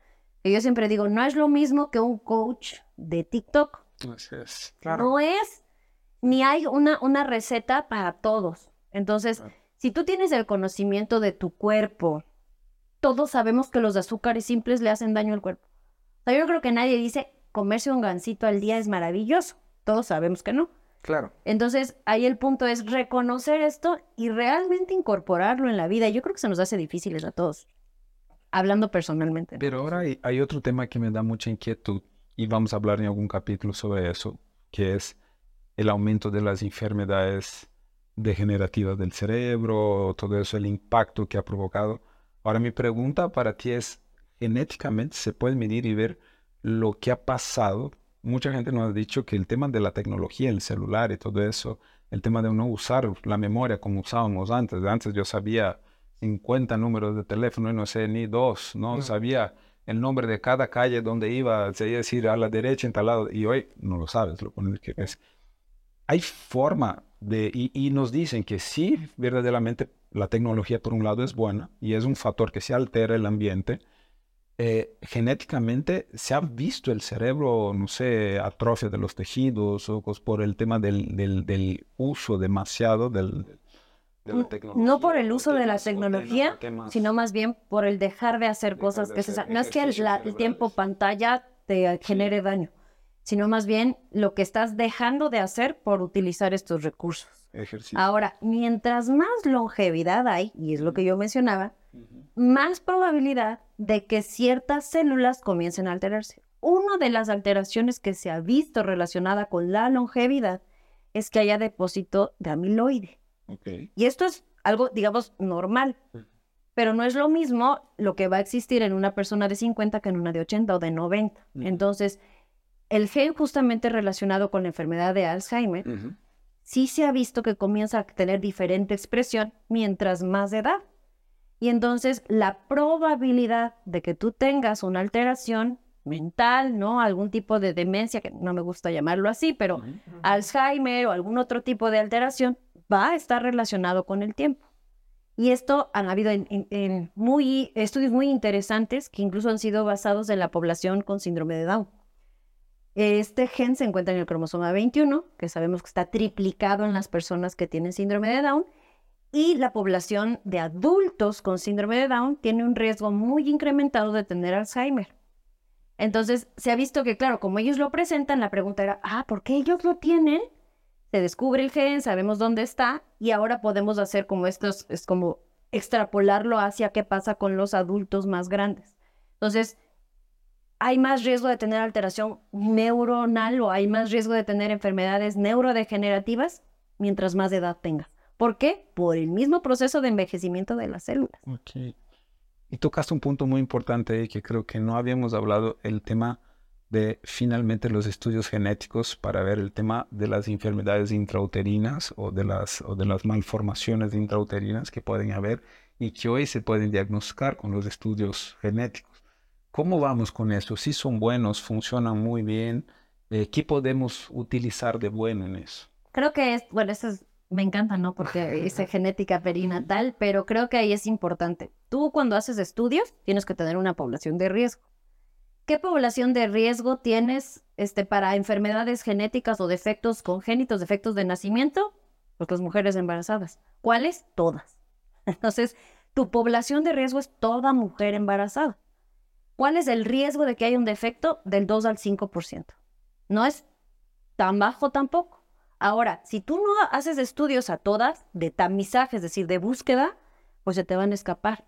Que yo siempre digo, no es lo mismo que un coach de TikTok. Así es. Claro. No es, ni hay una, una receta para todos. Entonces, Claro. si tú tienes el conocimiento de tu cuerpo, todos sabemos que los azúcares simples le hacen daño al cuerpo. O sea, yo creo que nadie dice comerse un gansito al día es maravilloso. Todos sabemos que no. Claro. Entonces, ahí el punto es reconocer esto y realmente incorporarlo en la vida. Yo creo que se nos hace difíciles a todos, hablando personalmente. Pero ahora hay, hay otro tema que me da mucha inquietud y vamos a hablar en algún capítulo sobre eso, que es el aumento de las enfermedades degenerativas del cerebro, todo eso, el impacto que ha provocado. Ahora mi pregunta para ti es, genéticamente se puede medir y ver lo que ha pasado. Mucha gente nos ha dicho que el tema de la tecnología, el celular y todo eso, el tema de no usar la memoria como usábamos antes. Antes yo sabía 50 números de teléfono y no sé ni dos, ¿no? Sabía el nombre de cada calle donde iba, se iba a decir a la derecha en tal lado, y hoy no lo sabes, lo pones que es. Hay forma de, y, y nos dicen que sí, verdaderamente la tecnología por un lado es buena y es un factor que se altera el ambiente. Eh, genéticamente se ha visto el cerebro, no sé, atrofia de los tejidos o por el tema del, del, del uso demasiado del, de la N- tecnología. No por el uso de la tecnología, temas- sino más bien por el dejar de hacer Dejar cosas de que se... hacer sa- No es que el, el tiempo pantalla te genere daño, sino más bien lo que estás dejando de hacer por utilizar estos recursos. ejercicio. Ahora, mientras más longevidad hay, y es lo que yo mencionaba, Más probabilidad de que ciertas células comiencen a alterarse. Una de las alteraciones que se ha visto relacionada con la longevidad es que haya depósito de amiloide. Y esto es algo, digamos, normal. Pero no es lo mismo lo que va a existir en una persona de 50 que en una de 80 o de 90. Ujú. Entonces, el gen justamente relacionado con la enfermedad de Alzheimer, sí se ha visto que comienza a tener diferente expresión mientras más edad. Y entonces la probabilidad de que tú tengas una alteración mental, ¿no? Algún tipo de demencia, que no me gusta llamarlo así, pero. Alzheimer o algún otro tipo de alteración va a estar relacionado con el tiempo. Y esto han habido en- en- en muy, estudios muy interesantes que incluso han sido basados en la población con síndrome de Down. Este gen se encuentra en el cromosoma 21, que sabemos que está triplicado en las personas que tienen síndrome de Down, y la población de adultos con síndrome de Down tiene un riesgo muy incrementado de tener Alzheimer. Entonces, se ha visto que, claro, como ellos lo presentan, la pregunta era, ah, ¿por qué ellos lo tienen? Se descubre el gen, sabemos dónde está, y ahora podemos hacer como estos, es como extrapolarlo hacia qué pasa con los adultos más grandes. Entonces, hay más riesgo de tener alteración neuronal o hay más riesgo de tener enfermedades neurodegenerativas mientras más edad tengas. ¿Por qué? Por el mismo proceso de envejecimiento de las células. Ok. Y tocaste un punto muy importante ahí que creo que no habíamos hablado, el tema de finalmente los estudios genéticos para ver el tema de las enfermedades intrauterinas o de las, o de las malformaciones intrauterinas que pueden haber y que hoy se pueden diagnosticar con los estudios genéticos. ¿Cómo vamos con eso? Si son buenos, funcionan muy bien, eh, ¿qué podemos utilizar de bueno en eso? Creo que es, bueno, eso es, me encanta, ¿no? Porque es genética perinatal, pero creo que ahí es importante. Tú cuando haces estudios tienes que tener una población de riesgo. ¿Qué población de riesgo tienes este, para enfermedades genéticas o defectos congénitos, defectos de nacimiento? Pues las mujeres embarazadas. ¿Cuáles? Todas. Entonces, tu población de riesgo es toda mujer embarazada. ¿Cuál es el riesgo de que haya un defecto? Del 2 al 5%. No es tan bajo tampoco. Ahora, si tú no haces estudios a todas de tamizaje, es decir, de búsqueda, pues se te van a escapar.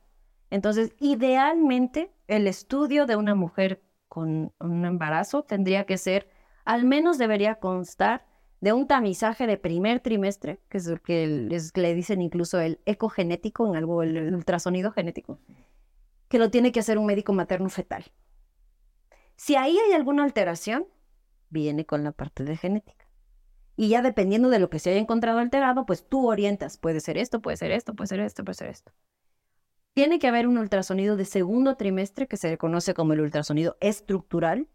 Entonces, idealmente, el estudio de una mujer con un embarazo tendría que ser, al menos debería constar de un tamizaje de primer trimestre, que es lo que le dicen incluso el ecogenético, en algo el ultrasonido genético, que lo tiene que hacer un médico materno fetal. Si ahí hay alguna alteración, viene con la parte de genética. Y ya dependiendo de lo que se haya encontrado alterado, pues tú orientas, puede ser esto, puede ser esto, puede ser esto, puede ser esto. Tiene que haber un ultrasonido de segundo trimestre que se conoce como el ultrasonido estructural.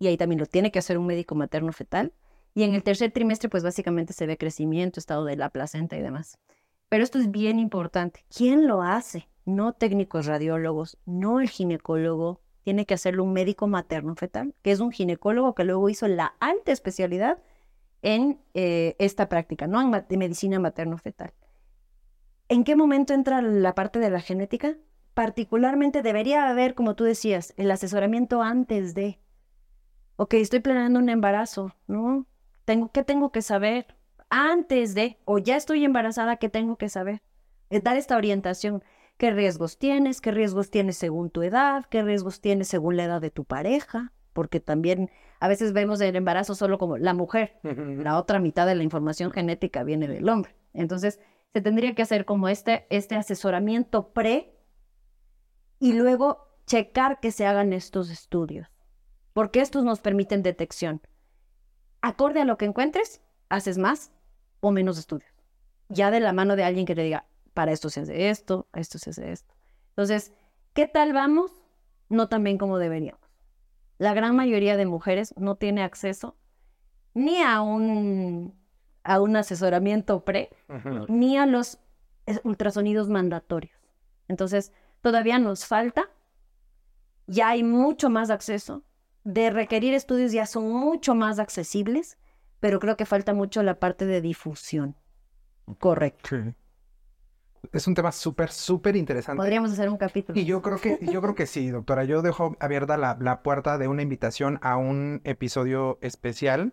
Y ahí también lo tiene que hacer un médico materno fetal. Y en el tercer trimestre, pues básicamente se ve crecimiento, estado de la placenta y demás. Pero esto es bien importante. ¿Quién lo hace? No técnicos radiólogos, no el ginecólogo. Tiene que hacerlo un médico materno fetal, que es un ginecólogo que luego hizo la alta especialidad en eh, esta práctica, ¿no? En medicina materno fetal. ¿En qué momento entra la parte de la genética? Particularmente debería haber, como tú decías, el asesoramiento antes de, ok, estoy planeando un embarazo, ¿no? Tengo, ¿Qué tengo que saber antes de, o ya estoy embarazada, qué tengo que saber? Es dar esta orientación. ¿Qué riesgos tienes? ¿Qué riesgos tienes según tu edad? ¿Qué riesgos tienes según la edad de tu pareja? Porque también a veces vemos el embarazo solo como la mujer. La otra mitad de la información genética viene del hombre. Entonces, se tendría que hacer como este, este asesoramiento pre y luego checar que se hagan estos estudios, porque estos nos permiten detección. Acorde a lo que encuentres, haces más o menos estudios. Ya de la mano de alguien que te diga, para esto se hace esto, esto se hace esto. Entonces, ¿qué tal vamos? No tan bien como deberíamos. La gran mayoría de mujeres no tiene acceso ni a un a un asesoramiento pre, ni a los ultrasonidos mandatorios. Entonces, todavía nos falta, ya hay mucho más acceso, de requerir estudios ya son mucho más accesibles, pero creo que falta mucho la parte de difusión. Correcto. Es un tema súper, súper interesante. Podríamos hacer un capítulo. Y yo creo que, yo creo que sí, doctora. Yo dejo abierta la, la puerta de una invitación a un episodio especial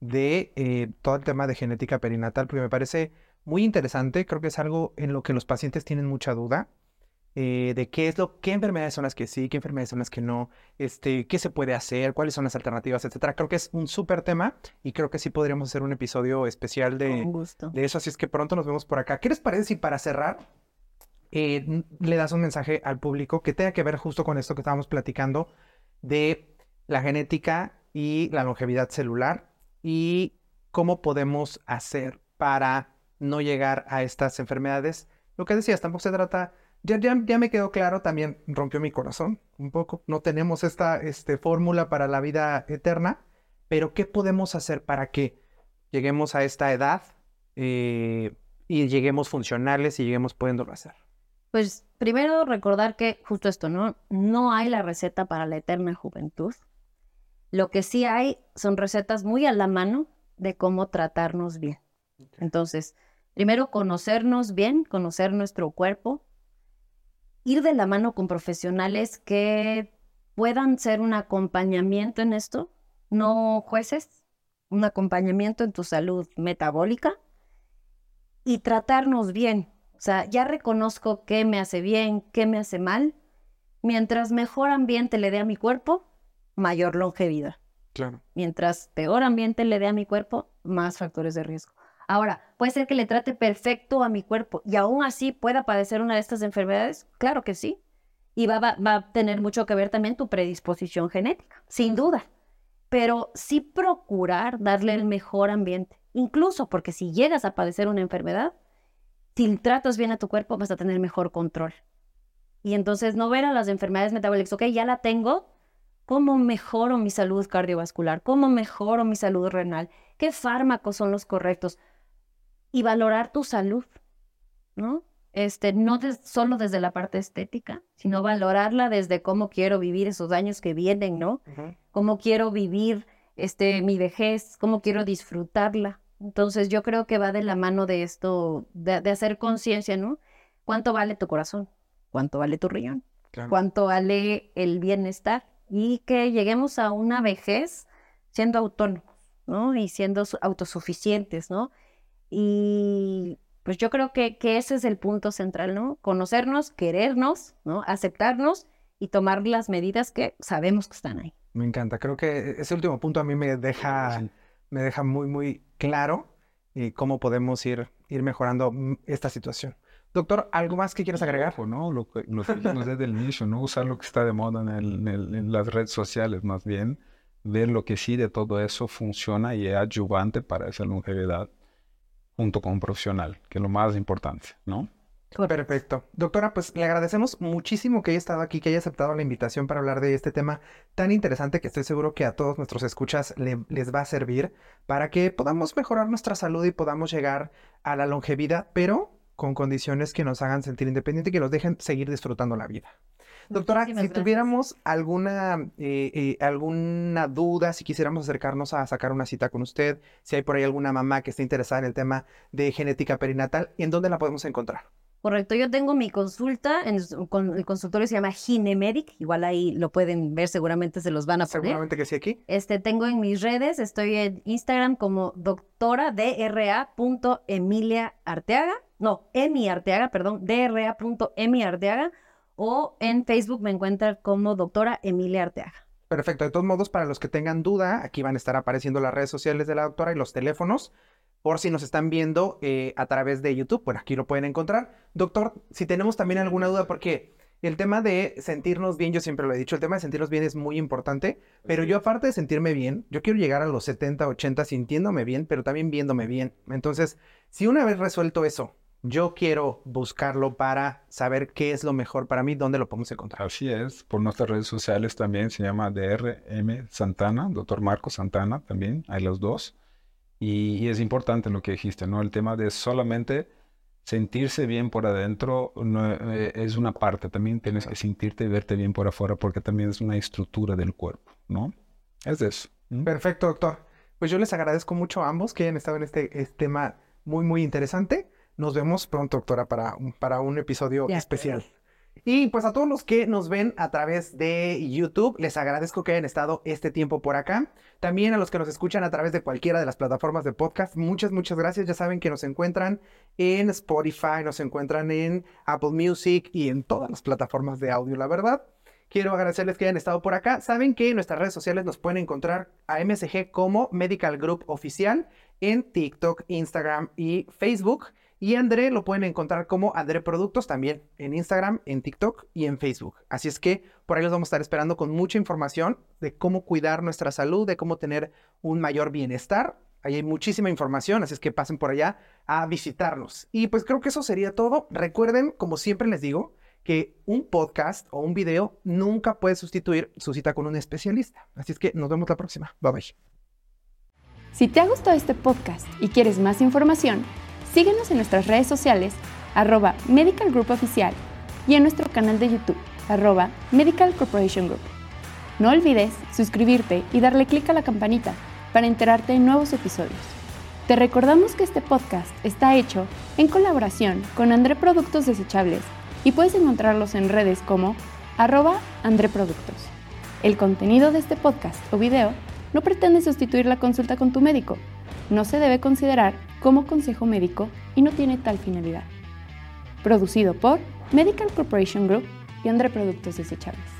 de eh, todo el tema de genética perinatal, porque me parece muy interesante. Creo que es algo en lo que los pacientes tienen mucha duda. Eh, de qué es lo, qué enfermedades son las que sí, qué enfermedades son las que no, este, qué se puede hacer, cuáles son las alternativas, etcétera. Creo que es un súper tema y creo que sí podríamos hacer un episodio especial de, de eso. Así es que pronto nos vemos por acá. ¿Qué les parece si para cerrar eh, le das un mensaje al público que tenga que ver justo con esto que estábamos platicando de la genética y la longevidad celular? y cómo podemos hacer para no llegar a estas enfermedades. Lo que decías, tampoco se trata, ya, ya, ya me quedó claro, también rompió mi corazón un poco. No tenemos esta este, fórmula para la vida eterna, pero ¿qué podemos hacer para que lleguemos a esta edad eh, y lleguemos funcionales y lleguemos pudiéndolo hacer? Pues primero recordar que justo esto, ¿no? No hay la receta para la eterna juventud. Lo que sí hay son recetas muy a la mano de cómo tratarnos bien. Entonces, primero conocernos bien, conocer nuestro cuerpo, ir de la mano con profesionales que puedan ser un acompañamiento en esto, no jueces, un acompañamiento en tu salud metabólica y tratarnos bien. O sea, ya reconozco qué me hace bien, qué me hace mal. Mientras mejor ambiente le dé a mi cuerpo, mayor longevidad. Claro. Mientras peor ambiente le dé a mi cuerpo, más factores de riesgo. Ahora, ¿puede ser que le trate perfecto a mi cuerpo y aún así pueda padecer una de estas enfermedades? Claro que sí. Y va, va, va a tener mucho que ver también tu predisposición genética, sin duda. Pero sí procurar darle el mejor ambiente. Incluso porque si llegas a padecer una enfermedad, si tratas bien a tu cuerpo, vas a tener mejor control. Y entonces no ver a las enfermedades metabólicas, ok, ya la tengo, ¿cómo mejoro mi salud cardiovascular? ¿Cómo mejoro mi salud renal? ¿Qué fármacos son los correctos? Y valorar tu salud, ¿no? Este, no solo desde la parte estética, sino valorarla desde cómo quiero vivir esos años que vienen, ¿no? Cómo quiero vivir este, mi vejez, cómo quiero disfrutarla. Entonces yo creo que va de la mano de esto, de, hacer conciencia, ¿no? ¿Cuánto vale tu corazón? ¿Cuánto vale tu riñón? ¿Cuánto vale el bienestar? Y que lleguemos a una vejez siendo autónomos, ¿no? Y siendo autosuficientes, ¿no? Y pues yo creo que, que ese es el punto central, ¿no? Conocernos, querernos, ¿no? Aceptarnos y tomar las medidas que sabemos que están ahí. Me encanta. Creo que ese último punto a mí me deja, me deja muy, muy claro y cómo podemos ir, ir mejorando esta situación. Doctor, ¿algo más que quieras agregar? ¿no? Lo que nos desde el inicio, ¿no? Usar lo que está de moda en, en, las redes sociales, más bien, ver lo que sí de todo eso funciona y es ayudante para esa longevidad junto con un profesional, que es lo más importante, ¿no? Perfecto. Doctora, pues le agradecemos muchísimo que haya estado aquí, que haya aceptado la invitación para hablar de este tema tan interesante que estoy seguro que a todos nuestros escuchas les va a servir para que podamos mejorar nuestra salud y podamos llegar a la longevidad, pero con condiciones que nos hagan sentir independientes y que nos dejen seguir disfrutando la vida. Doctora, si tuviéramos alguna, eh, eh, alguna duda, si quisiéramos acercarnos a sacar una cita con usted, si hay por ahí alguna mamá que esté interesada en el tema de genética perinatal, ¿en dónde la podemos encontrar? Correcto, yo tengo mi consulta, en el consultorio se llama Ginemedic, igual ahí lo pueden ver, seguramente se los van a poner. Seguramente que sí aquí. Este, tengo en mis redes, estoy en Instagram como doctora Emilia Arteaga, no, Emi Arteaga, perdón, dra.emi Arteaga, o en Facebook me encuentra como doctora Emilia Arteaga. Perfecto, de todos modos, para los que tengan duda, aquí van a estar apareciendo las redes sociales de la doctora y los teléfonos por si nos están viendo eh, a través de YouTube, bueno, aquí lo pueden encontrar. Doctor, si tenemos también alguna duda, porque el tema de sentirnos bien, yo siempre lo he dicho, el tema de sentirnos bien es muy importante, pero yo aparte de sentirme bien, yo quiero llegar a los 70, 80 sintiéndome bien, pero también viéndome bien. Entonces, si una vez resuelto eso, yo quiero buscarlo para saber qué es lo mejor para mí, dónde lo podemos encontrar. Así es, por nuestras redes sociales también se llama DRM Santana, doctor Marco Santana también, hay los dos. Y, es importante lo que dijiste, ¿no? El tema de solamente sentirse bien por adentro no, eh, es una parte, también tienes que sentirte y verte bien por afuera porque también es una estructura del cuerpo, ¿no? Es eso. Perfecto, doctor. Pues yo les agradezco mucho a ambos que hayan estado en este, este tema muy, muy interesante. Nos vemos pronto, doctora, para, para un episodio especial. Y pues a todos los que nos ven a través de YouTube, les agradezco que hayan estado este tiempo por acá. También a los que nos escuchan a través de cualquiera de las plataformas de podcast, muchas, muchas gracias. Ya saben que nos encuentran en Spotify, nos encuentran en Apple Music y en todas las plataformas de audio, la verdad. Quiero agradecerles que hayan estado por acá. Saben que en nuestras redes sociales nos pueden encontrar a MSG como Medical Group Oficial en TikTok, Instagram y Facebook. Y André lo pueden encontrar como André Productos también en Instagram, en TikTok y en Facebook. Así es que por ahí los vamos a estar esperando con mucha información de cómo cuidar nuestra salud, de cómo tener un mayor bienestar. Ahí hay muchísima información, así es que pasen por allá a visitarnos. Y pues creo que eso sería todo. Recuerden, como siempre les digo, que un podcast o un video nunca puede sustituir su cita con un especialista. Así es que nos vemos la próxima. Bye bye. Si te ha gustado este podcast y quieres más información, Síguenos en nuestras redes sociales, arroba Medical Group Oficial, y en nuestro canal de YouTube, arroba Medical Corporation Group. No olvides suscribirte y darle clic a la campanita para enterarte de nuevos episodios. Te recordamos que este podcast está hecho en colaboración con André Productos Desechables y puedes encontrarlos en redes como arroba André Productos. El contenido de este podcast o video no pretende sustituir la consulta con tu médico. No se debe considerar como consejo médico y no tiene tal finalidad. Producido por Medical Corporation Group y Andre Productos Desechables.